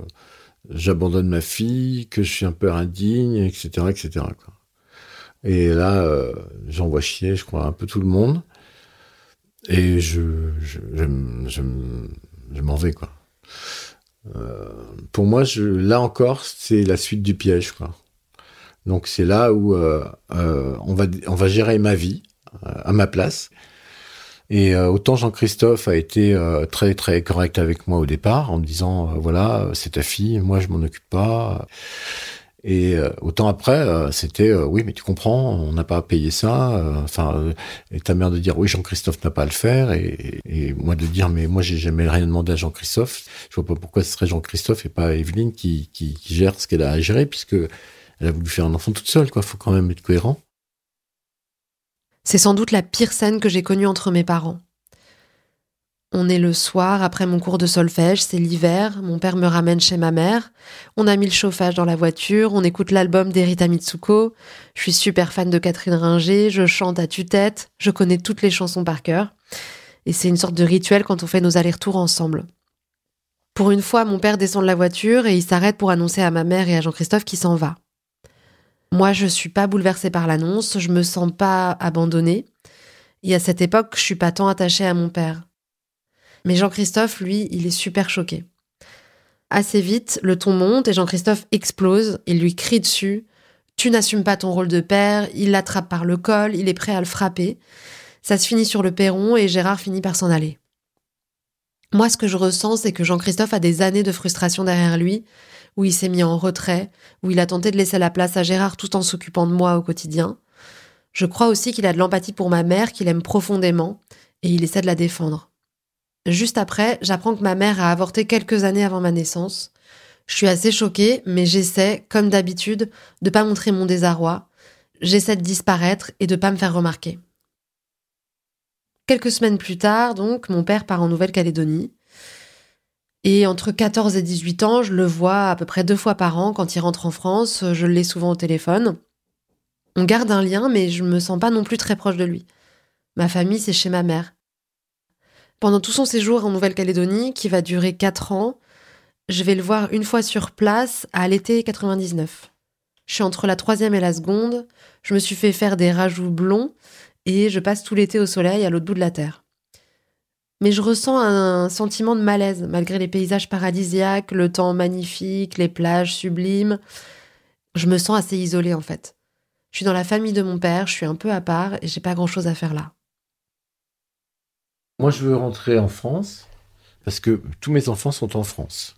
j'abandonne ma fille, que je suis un peu indigne, etc., etc. Et là, j'envoie chier, je crois, un peu tout le monde. Et je, je, je, je m'en vais, quoi. Euh, pour moi, je, là encore, c'est la suite du piège, quoi. Donc c'est là où euh, euh, on, va, on va gérer ma vie à ma place. Et autant Jean-Christophe a été très très correct avec moi au départ en me disant voilà c'est ta fille, moi je m'en occupe pas. Et euh, autant après, euh, c'était euh, oui, mais tu comprends, on n'a pas à payer ça. Enfin, et ta mère de dire oui, Jean-Christophe n'a pas à le faire, et, moi de dire mais moi j'ai jamais rien demandé à Jean-Christophe. Je vois pas pourquoi ce serait Jean-Christophe et pas Evelyne qui, qui, qui gère ce qu'elle a à gérer, puisque elle a voulu faire un enfant toute seule. Quoi, faut quand même être cohérent. C'est sans doute la pire scène que j'ai connue entre mes parents. On est le soir après mon cours de solfège, c'est l'hiver, mon père me ramène chez ma mère, on a mis le chauffage dans la voiture, on écoute l'album d'Erita Mitsuko, je suis super fan de Catherine Ringer, je chante à tue-tête, je connais toutes les chansons par cœur, et c'est une sorte de rituel quand on fait nos allers-retours ensemble. Pour une fois, mon père descend de la voiture et il s'arrête pour annoncer à ma mère et à Jean-Christophe qu'il s'en va. Moi, je suis pas bouleversée par l'annonce, je me sens pas abandonnée. Et à cette époque, je suis pas tant attachée à mon père. Mais Jean-Christophe, lui, il est super choqué. Assez vite, le ton monte et Jean-Christophe explose, il lui crie dessus. Tu n'assumes pas ton rôle de père, il l'attrape par le col, il est prêt à le frapper. Ça se finit sur le perron et Gérard finit par s'en aller. Moi, ce que je ressens, c'est que Jean-Christophe a des années de frustration derrière lui, où il s'est mis en retrait, où il a tenté de laisser la place à Gérard tout en s'occupant de moi au quotidien. Je crois aussi qu'il a de l'empathie pour ma mère, qu'il aime profondément, et il essaie de la défendre. Juste après, j'apprends que ma mère a avorté quelques années avant ma naissance. Je suis assez choquée, mais j'essaie, comme d'habitude, de pas montrer mon désarroi. J'essaie de disparaître et de pas me faire remarquer. Quelques semaines plus tard, donc, mon père part en Nouvelle-Calédonie. Et entre 14 et 18 ans, je le vois à peu près deux fois par an quand il rentre en France. Je l'ai souvent au téléphone. On garde un lien, mais je me sens pas non plus très proche de lui. Ma famille, c'est chez ma mère. Pendant tout son séjour en Nouvelle-Calédonie, qui va durer 4 ans, je vais le voir une fois sur place à l'été 99. Je suis entre la troisième et la seconde, je me suis fait faire des rajouts blonds et je passe tout l'été au soleil à l'autre bout de la terre. Mais je ressens un sentiment de malaise malgré les paysages paradisiaques, le temps magnifique, les plages sublimes. Je me sens assez isolée en fait. Je suis dans la famille de mon père, je suis un peu à part et j'ai pas grand chose à faire là. Moi, je veux rentrer en France parce que tous mes enfants sont en France.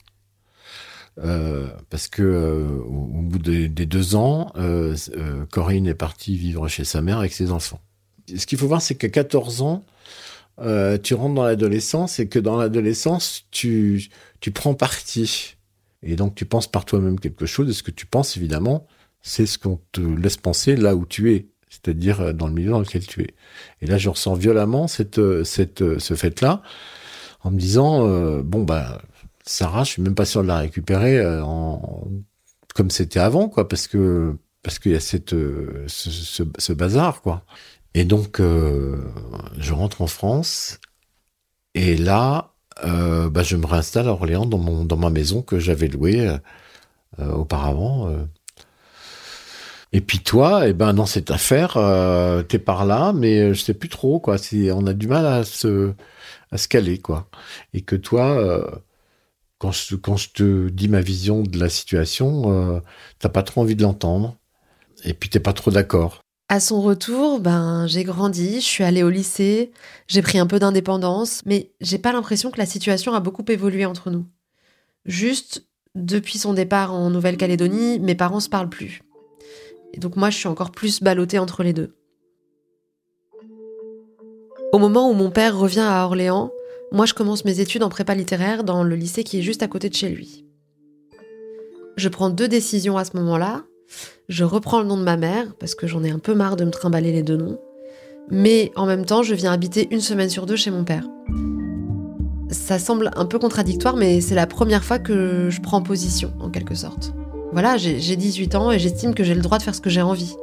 Euh, parce que euh, au, bout des, deux ans, euh, Corinne est partie vivre chez sa mère avec ses enfants. Ce qu'il faut voir, c'est qu'à 14 ans, tu rentres dans l'adolescence et que dans l'adolescence, tu, tu prends parti. Et donc, tu penses par toi-même quelque chose. Et ce que tu penses, évidemment, c'est ce qu'on te laisse penser là où tu es c'est-à-dire euh, dans le milieu dans lequel tu es. Et là, je ressens violemment cette, euh, cette, euh, ce fait-là, en me disant, bon, bah, Sarah, je suis même pas sûr de la récupérer en, comme c'était avant, quoi, parce que parce qu'il y a cette, ce, ce, bazar, quoi. Et donc, je rentre en France, et là, bah, je me réinstalle à Orléans dans, mon, dans ma maison que j'avais louée auparavant. Et puis toi, eh ben dans cette affaire, euh, t'es par là, mais je sais plus trop quoi. on a du mal à se à se caler quoi. Et que toi, quand je, quand je te dis ma vision de la situation, t'as pas trop envie de l'entendre. Et puis t'es pas trop d'accord. À son retour, ben, j'ai grandi, je suis allée au lycée, j'ai pris un peu d'indépendance, mais j'ai pas l'impression que la situation a beaucoup évolué entre nous. Juste, depuis son départ en Nouvelle-Calédonie, mes parents se parlent plus. Et donc moi, je suis encore plus ballottée entre les deux. Au moment où mon père revient à Orléans, moi je commence mes études en prépa littéraire dans le lycée qui est juste à côté de chez lui. Je prends deux décisions à ce moment-là. Je reprends le nom de ma mère, parce que j'en ai un peu marre de me trimballer les deux noms. Mais en même temps, je viens habiter une semaine sur deux chez mon père. Ça semble un peu contradictoire, mais c'est la première fois que je prends position, en quelque sorte. Voilà, j'ai 18 ans et j'estime que j'ai le droit de faire ce que j'ai envie.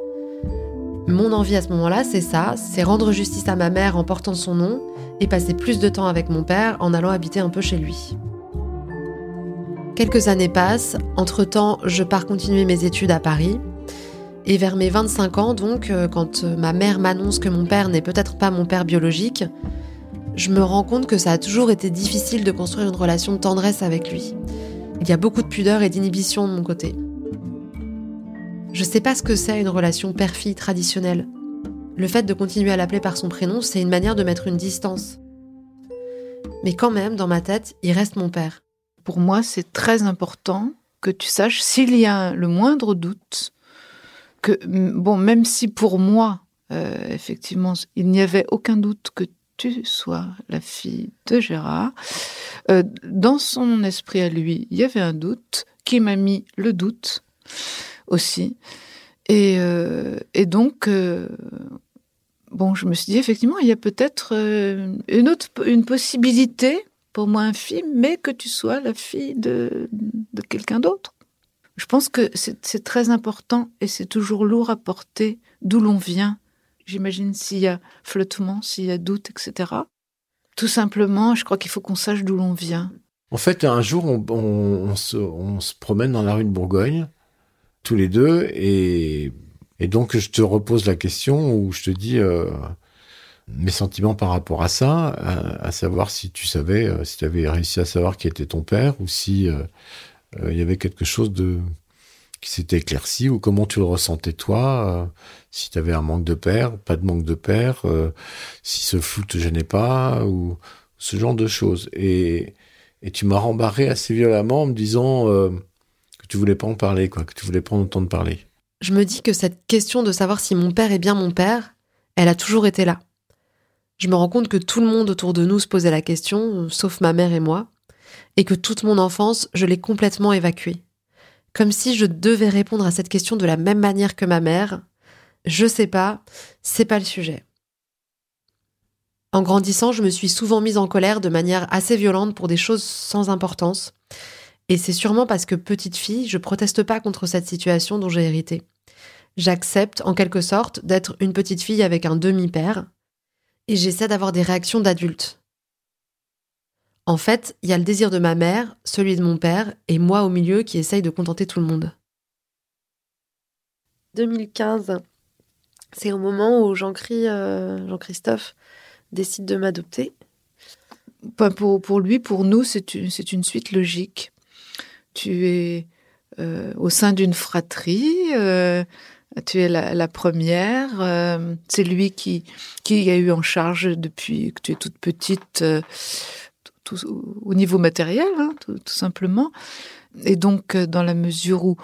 Mon envie à ce moment-là, c'est ça, c'est rendre justice à ma mère en portant son nom et passer plus de temps avec mon père en allant habiter un peu chez lui. Quelques années passent, entre-temps je pars continuer mes études à Paris, et vers mes 25 ans donc, euh, quand euh, ma mère m'annonce que mon père n'est peut-être pas mon père biologique, je me rends compte que ça a toujours été difficile de construire une relation de tendresse avec lui. Il y a beaucoup de pudeur et d'inhibition de mon côté. Je sais pas ce que c'est une relation père-fille traditionnelle. Le fait de continuer à l'appeler par son prénom, c'est une manière de mettre une distance. Mais quand même, dans ma tête, il reste mon père pour moi, c'est très important que tu saches s'il y a le moindre doute, que, bon, même si pour moi, euh, effectivement, il n'y avait aucun doute que tu sois la fille de Gérard, euh, dans son esprit à lui, il y avait un doute qui m'a mis le doute aussi. Et, euh, donc, bon, je me suis dit, effectivement, il y a peut-être une autre une possibilité pour moi infime, mais que tu sois la fille de, de quelqu'un d'autre. Je pense que c'est très important et c'est toujours lourd à porter d'où l'on vient. J'imagine s'il y a flottement, s'il y a doute, etc. Tout simplement, je crois qu'il faut qu'on sache d'où l'on vient. En fait, un jour, on, se, promène dans la rue de Bourgogne, tous les deux, et, et donc je te repose la question où je te dis, euh, mes sentiments par rapport à ça, à, savoir si tu savais, euh, si tu avais réussi à savoir qui était ton père, ou si euh, il y avait quelque chose de qui s'était éclairci, ou comment tu le ressentais toi, si tu avais un manque de père, pas de manque de père, si ce flou te gênait pas, ou ce genre de choses. Et, tu m'as rembarré assez violemment en me disant que tu voulais pas en parler, quoi, que tu voulais pas en entendre parler. Je me dis que cette question de savoir si mon père est bien mon père, elle a toujours été là. Je me rends compte que tout le monde autour de nous se posait la question, sauf ma mère et moi, et que toute mon enfance, je l'ai complètement évacuée. Comme si je devais répondre à cette question de la même manière que ma mère. Je sais pas, c'est pas le sujet. En grandissant, je me suis souvent mise en colère de manière assez violente pour des choses sans importance. Et c'est sûrement parce que petite fille, je proteste pas contre cette situation dont j'ai hérité. J'accepte, en quelque sorte, d'être une petite fille avec un demi-père, et j'essaie d'avoir des réactions d'adulte. En fait, il y a le désir de ma mère, celui de mon père, et moi au milieu qui essaye de contenter tout le monde. 2015, c'est au moment où euh, Jean-Christophe décide de m'adopter. Pour, pour lui, pour nous, c'est une, une suite logique. Tu es euh, au sein d'une fratrie, euh, tu es la, première. Euh, c'est lui qui, qui a eu en charge depuis que tu es toute petite, euh, au niveau matériel, hein, tout, simplement. Et donc, euh, dans la mesure où,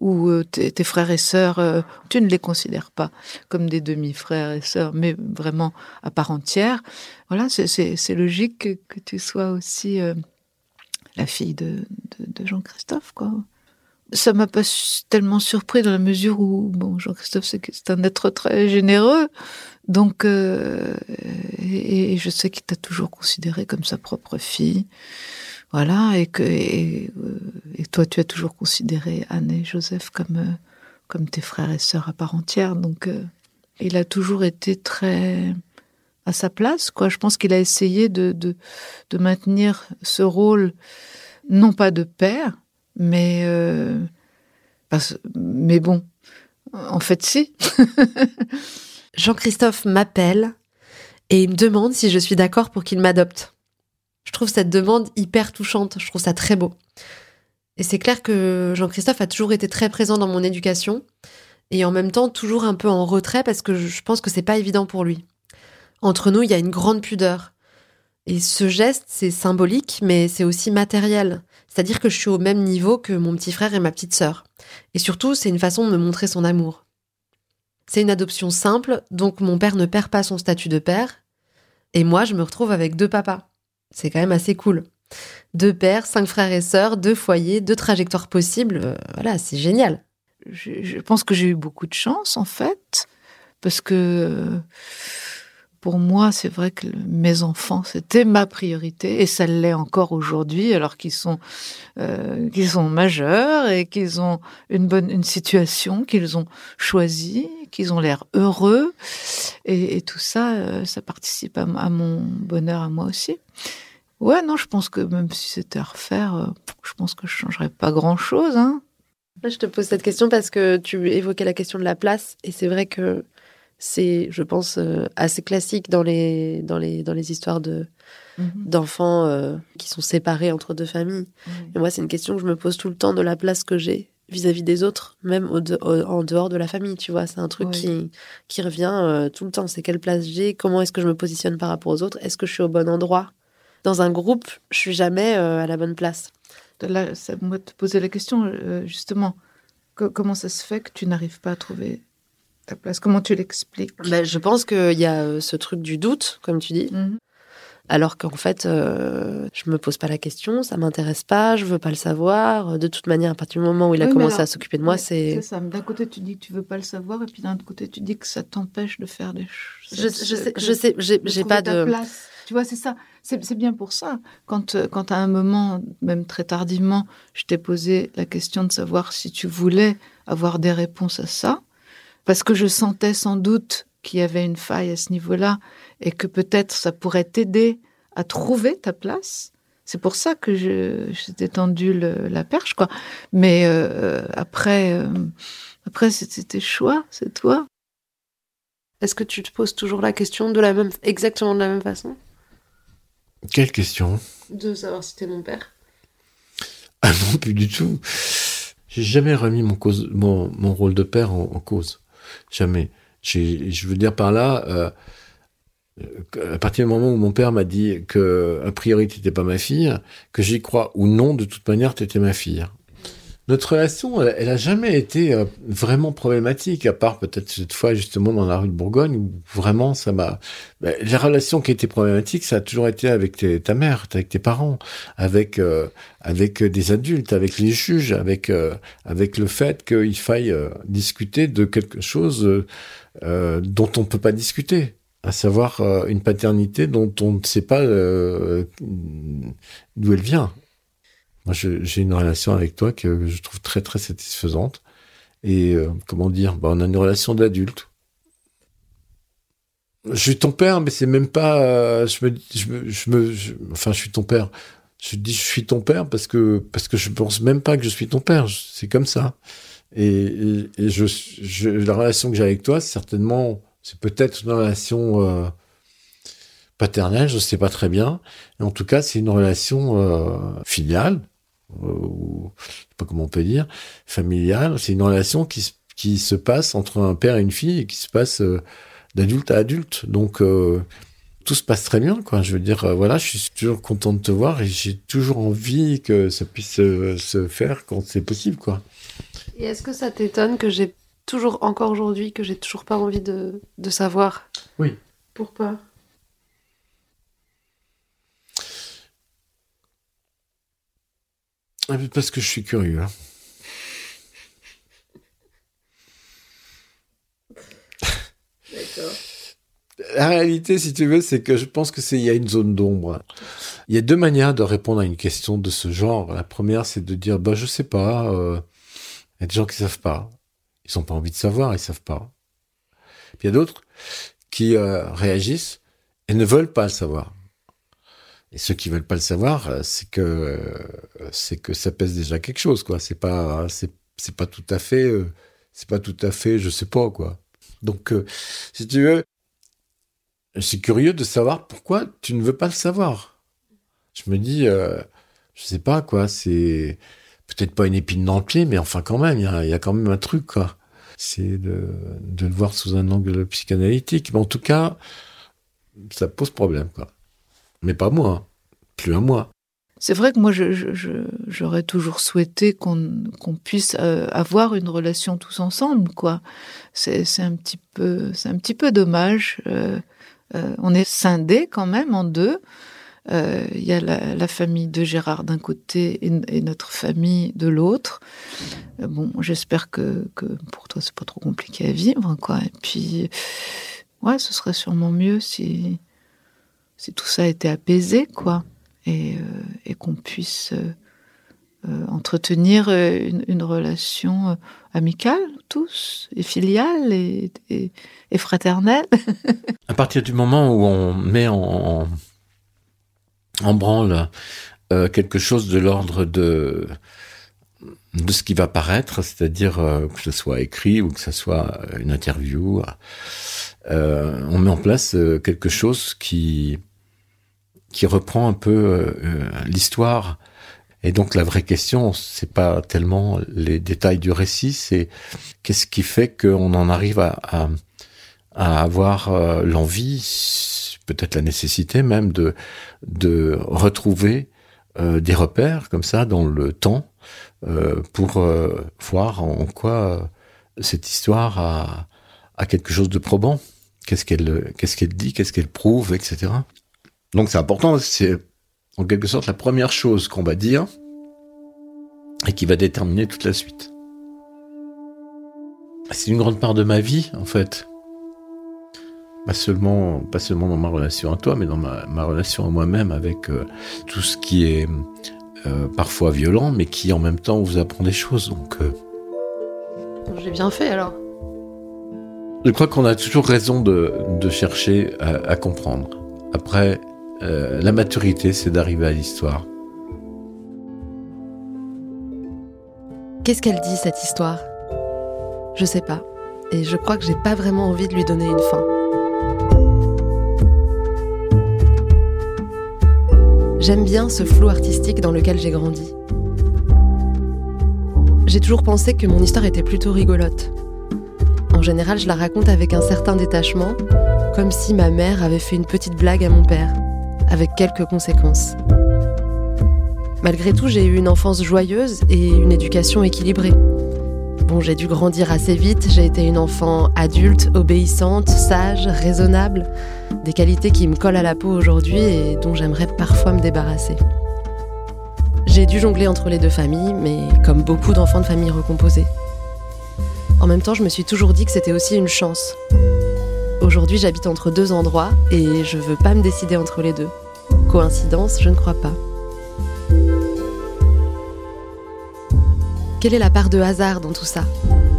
où tes, frères et sœurs, tu ne les considères pas comme des demi-frères et sœurs, mais vraiment à part entière, voilà, c'est logique que, tu sois aussi la fille de, de, de Jean-Christophe, quoi ça m'a pas tellement surpris dans la mesure où bon Jean-Christophe c'est un être très généreux. Donc euh, et, je sais qu'il t'a toujours considéré comme sa propre fille. Voilà et que et, euh, toi tu as toujours considéré Anne et Joseph comme euh, comme tes frères et sœurs à part entière. Donc il a toujours été très à sa place quoi. Je pense qu'il a essayé de, de de maintenir ce rôle non pas de père mais euh, mais bon, en fait, si. Jean-Christophe m'appelle et il me demande si je suis d'accord pour qu'il m'adopte. Je trouve cette demande hyper touchante, je trouve ça très beau. Et c'est clair que Jean-Christophe a toujours été très présent dans mon éducation et en même temps toujours un peu en retrait parce que je pense que c'est pas évident pour lui. Entre nous, il y a une grande pudeur. Et ce geste, c'est symbolique, mais c'est aussi matériel. C'est-à-dire que je suis au même niveau que mon petit frère et ma petite sœur. Et surtout, c'est une façon de me montrer son amour. C'est une adoption simple, donc mon père ne perd pas son statut de père. Et moi, je me retrouve avec deux papas. C'est quand même assez cool. Deux pères, cinq frères et sœurs, deux foyers, deux trajectoires possibles. Euh, voilà, c'est génial. Je, pense que j'ai eu beaucoup de chance, en fait, parce que euh, pour moi, c'est vrai que mes enfants, c'était ma priorité et ça l'est encore aujourd'hui, alors qu'ils sont, euh, qu'ils sont majeurs et qu'ils ont une bonne une situation qu'ils ont choisie, qu'ils ont l'air heureux et, tout ça, euh, ça participe à, mon bonheur à moi aussi. Ouais, non, je pense que même si c'était à refaire, euh, je pense que je changerais pas grand chose. Hein. je te pose cette question parce que tu évoquais la question de la place et c'est vrai que c'est, je pense, euh, assez classique dans les, dans les, dans les histoires de, mhm. d'enfants euh, qui sont séparés entre deux familles. Et moi, c'est une question que je me pose tout le temps de la place que j'ai vis-à-vis des autres, même au en dehors de la famille, tu vois. C'est un truc qui, qui revient euh, tout le temps. C'est quelle place j'ai Comment est-ce que je me positionne par rapport aux autres? Est-ce que je suis au bon endroit? Dans un groupe, je suis jamais à la bonne place. Là, ça moi te poser la question, justement. comment ça se fait que tu n'arrives pas à trouver ta place Comment tu l'expliques? Ben, Je pense qu'il y a euh, ce truc du doute, comme tu dis. Mhm. Alors qu'en fait, euh, je me pose pas la question, ça m'intéresse pas, je veux pas le savoir. De toute manière, à partir du moment où il a commencé à s'occuper de moi, c'est. Ça. D'un côté, tu dis que tu veux pas le savoir, et puis d'un autre côté, tu dis que ça t'empêche de faire des choses. Je, je, sais, je sais, j'ai pas de. Place. Tu vois, c'est ça. C'est bien pour ça. Quand, euh, quand à un moment, même très tardivement, je t'ai posé la question de savoir si tu voulais avoir des réponses à ça, parce que je sentais sans doute qu'il y avait une faille à ce niveau-là et que peut-être ça pourrait t'aider à trouver ta place. C'est pour ça que je, t'ai tendu la perche, quoi. Mais euh, après, euh, après c'était tes choix, c'est toi. Est-ce que tu te poses toujours la question de la même, exactement de la même façon? Quelle question? De savoir si t'es mon père. Ah non, plus du tout. J'ai jamais remis mon, cause, mon, mon rôle de père en cause. Jamais. Je veux dire par là, euh, à partir du moment où mon père m'a dit que a priori tu n'étais pas ma fille, que j'y crois ou non, de toute manière tu étais ma fille notre relation, elle, a jamais été euh, vraiment problématique, à part peut-être cette fois justement dans la rue de Bourgogne où vraiment ça m'a. Ben, les relations qui étaient problématiques, ça a toujours été avec ta mère, avec tes parents, avec euh, avec des adultes, avec les juges, avec euh, avec le fait qu'il faille discuter de quelque chose dont on peut pas discuter à savoir une paternité dont on ne sait pas d'où elle vient. Moi, j'ai une relation avec toi que je trouve très très satisfaisante. Et euh, comment dire, bah, on a une relation d'adulte. Je suis ton père, mais c'est même pas. Euh, je, me, je, me, enfin, je suis ton père. Je dis je suis ton père parce que parce que je pense même pas que je suis ton père. C'est comme ça. Et, et, je, la relation que j'ai avec toi, certainement, c'est peut-être une relation euh, paternelle, je sais pas très bien. en tout cas, c'est une relation filiale ou je sais pas comment on peut dire, familiale. C'est une relation qui, qui se passe entre un père et une fille et qui se passe euh, d'adulte à adulte. Donc euh, tout se passe très bien, quoi. Je veux dire, euh, voilà, je suis toujours content de te voir et j'ai toujours envie que ça puisse se faire quand c'est possible, quoi. Et est-ce que ça t'étonne que j'ai toujours, encore aujourd'hui, que j'ai toujours pas envie de, de savoir? Oui. Pourquoi? Parce que je suis curieux. Hein. D'accord. La réalité, si tu veux, c'est que je pense que c'est il y a une zone d'ombre. Il y a deux manières de répondre à une question de ce genre. La première, c'est de dire bah je sais pas. Euh, il y a des gens qui savent pas. Ils n'ont pas envie de savoir, ils savent pas. Il y a d'autres qui euh, réagissent et ne veulent pas le savoir. Et ceux qui veulent pas le savoir, euh, c'est que euh, c'est que ça pèse déjà quelque chose, quoi. C'est pas c'est c'est pas tout à fait, euh, c'est pas tout à fait, je sais pas quoi. Donc, si tu veux, c'est curieux de savoir pourquoi tu ne veux pas le savoir. Je me dis, euh, je sais pas quoi, c'est peut-être pas une épine dans le pied, mais enfin quand même, il y a, quand même un truc quoi. C'est de, de, le voir sous un angle psychanalytique. Mais en tout cas, ça pose problème quoi. Mais pas moi, plus à moi. C'est vrai que moi, j'aurais toujours souhaité qu'on puisse euh, avoir une relation tous ensemble, quoi. C'est un petit peu, c'est un petit peu dommage. Euh, euh, on est scindés quand même en deux. Il y a la, famille de Gérard d'un côté et, notre famille de l'autre. bon, j'espère que, que, pour toi c'est pas trop compliqué à vivre, quoi. Et puis, ouais, ce serait sûrement mieux si si tout ça était apaisé, quoi. Euh, et, qu'on puisse euh, euh, entretenir une, relation amicale, tous, et filiale et, fraternelle. à partir du moment où on met en, en branle quelque chose de l'ordre de de ce qui va paraître, c'est-à-dire que ce soit écrit ou que ce soit une interview, on met en place quelque chose qui qui reprend un peu euh, euh, l'histoire. Et donc la vraie question, c'est pas tellement les détails du récit, c'est qu'est-ce qui fait qu'on en arrive à, avoir euh, l'envie, peut-être la nécessité même de retrouver des repères comme ça dans le temps pour voir en quoi cette histoire a, quelque chose de probant. Qu'est-ce qu'elle dit, qu'est-ce qu'elle prouve, etc. Donc c'est important, c'est en quelque sorte la première chose qu'on va dire et qui va déterminer toute la suite. C'est une grande part de ma vie, en fait. Pas seulement, pas seulement dans ma relation à toi, mais dans ma, relation à moi-même avec euh, tout ce qui est euh, parfois violent, mais qui en même temps vous apprend des choses. Donc, euh, j'ai bien fait alors. Je crois qu'on a toujours raison de, chercher à comprendre. Après, euh, la maturité, c'est d'arriver à l'histoire. Qu'est-ce qu'elle dit cette histoire? Je sais pas. Et je crois que j'ai pas vraiment envie de lui donner une fin. J'aime bien ce flou artistique dans lequel j'ai grandi. J'ai toujours pensé que mon histoire était plutôt rigolote. En général, je la raconte avec un certain détachement, comme si ma mère avait fait une petite blague à mon père avec quelques conséquences. Malgré tout, j'ai eu une enfance joyeuse et une éducation équilibrée. Bon, j'ai dû grandir assez vite, j'ai été une enfant adulte, obéissante, sage, raisonnable, des qualités qui me collent à la peau aujourd'hui et dont j'aimerais parfois me débarrasser. J'ai dû jongler entre les deux familles, mais comme beaucoup d'enfants de familles recomposées. En même temps, je me suis toujours dit que c'était aussi une chance. Aujourd'hui, j'habite entre deux endroits et je veux pas me décider entre les deux. Coïncidence, je ne crois pas. Quelle est la part de hasard dans tout ça?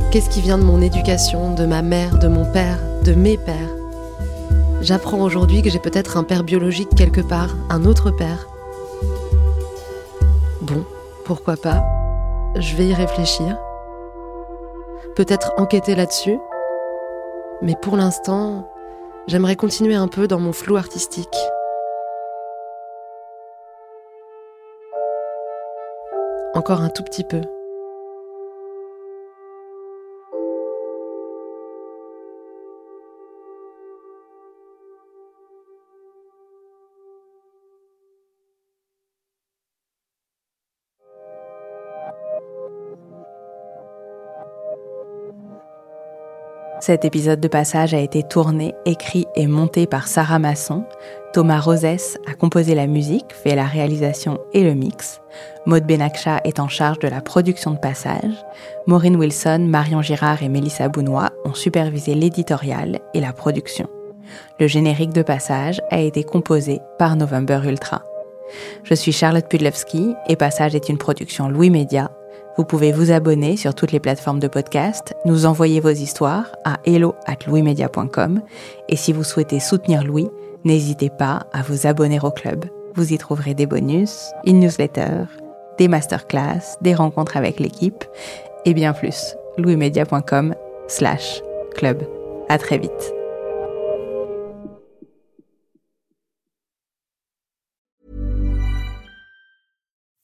Qu'est-ce qui vient de mon éducation, de ma mère, de mon père, de mes pères? J'apprends aujourd'hui que j'ai peut-être un père biologique quelque part, un autre père. Bon, pourquoi pas? Je vais y réfléchir. Peut-être enquêter là-dessus mais pour l'instant, j'aimerais continuer un peu dans mon flou artistique. Encore un tout petit peu. Cet épisode de passage a été tourné, écrit et monté par Sarah Masson. Thomas Rosès a composé la musique, fait la réalisation et le mix. Maud Benakcha est en charge de la production de passage. Maureen Wilson, Marion Girard et Mélissa Bounois ont supervisé l'éditorial et la production. Le générique de passage a été composé par November Ultra. Je suis Charlotte Pudlewski et Passage est une production Louis Média vous pouvez vous abonner sur toutes les plateformes de podcast, nous envoyer vos histoires à hello@louismedia.com et si vous souhaitez soutenir Louis, n'hésitez pas à vous abonner au club. Vous y trouverez des bonus, une newsletter des masterclass, des rencontres avec l'équipe et bien plus. louismedia.com slash club. À très vite.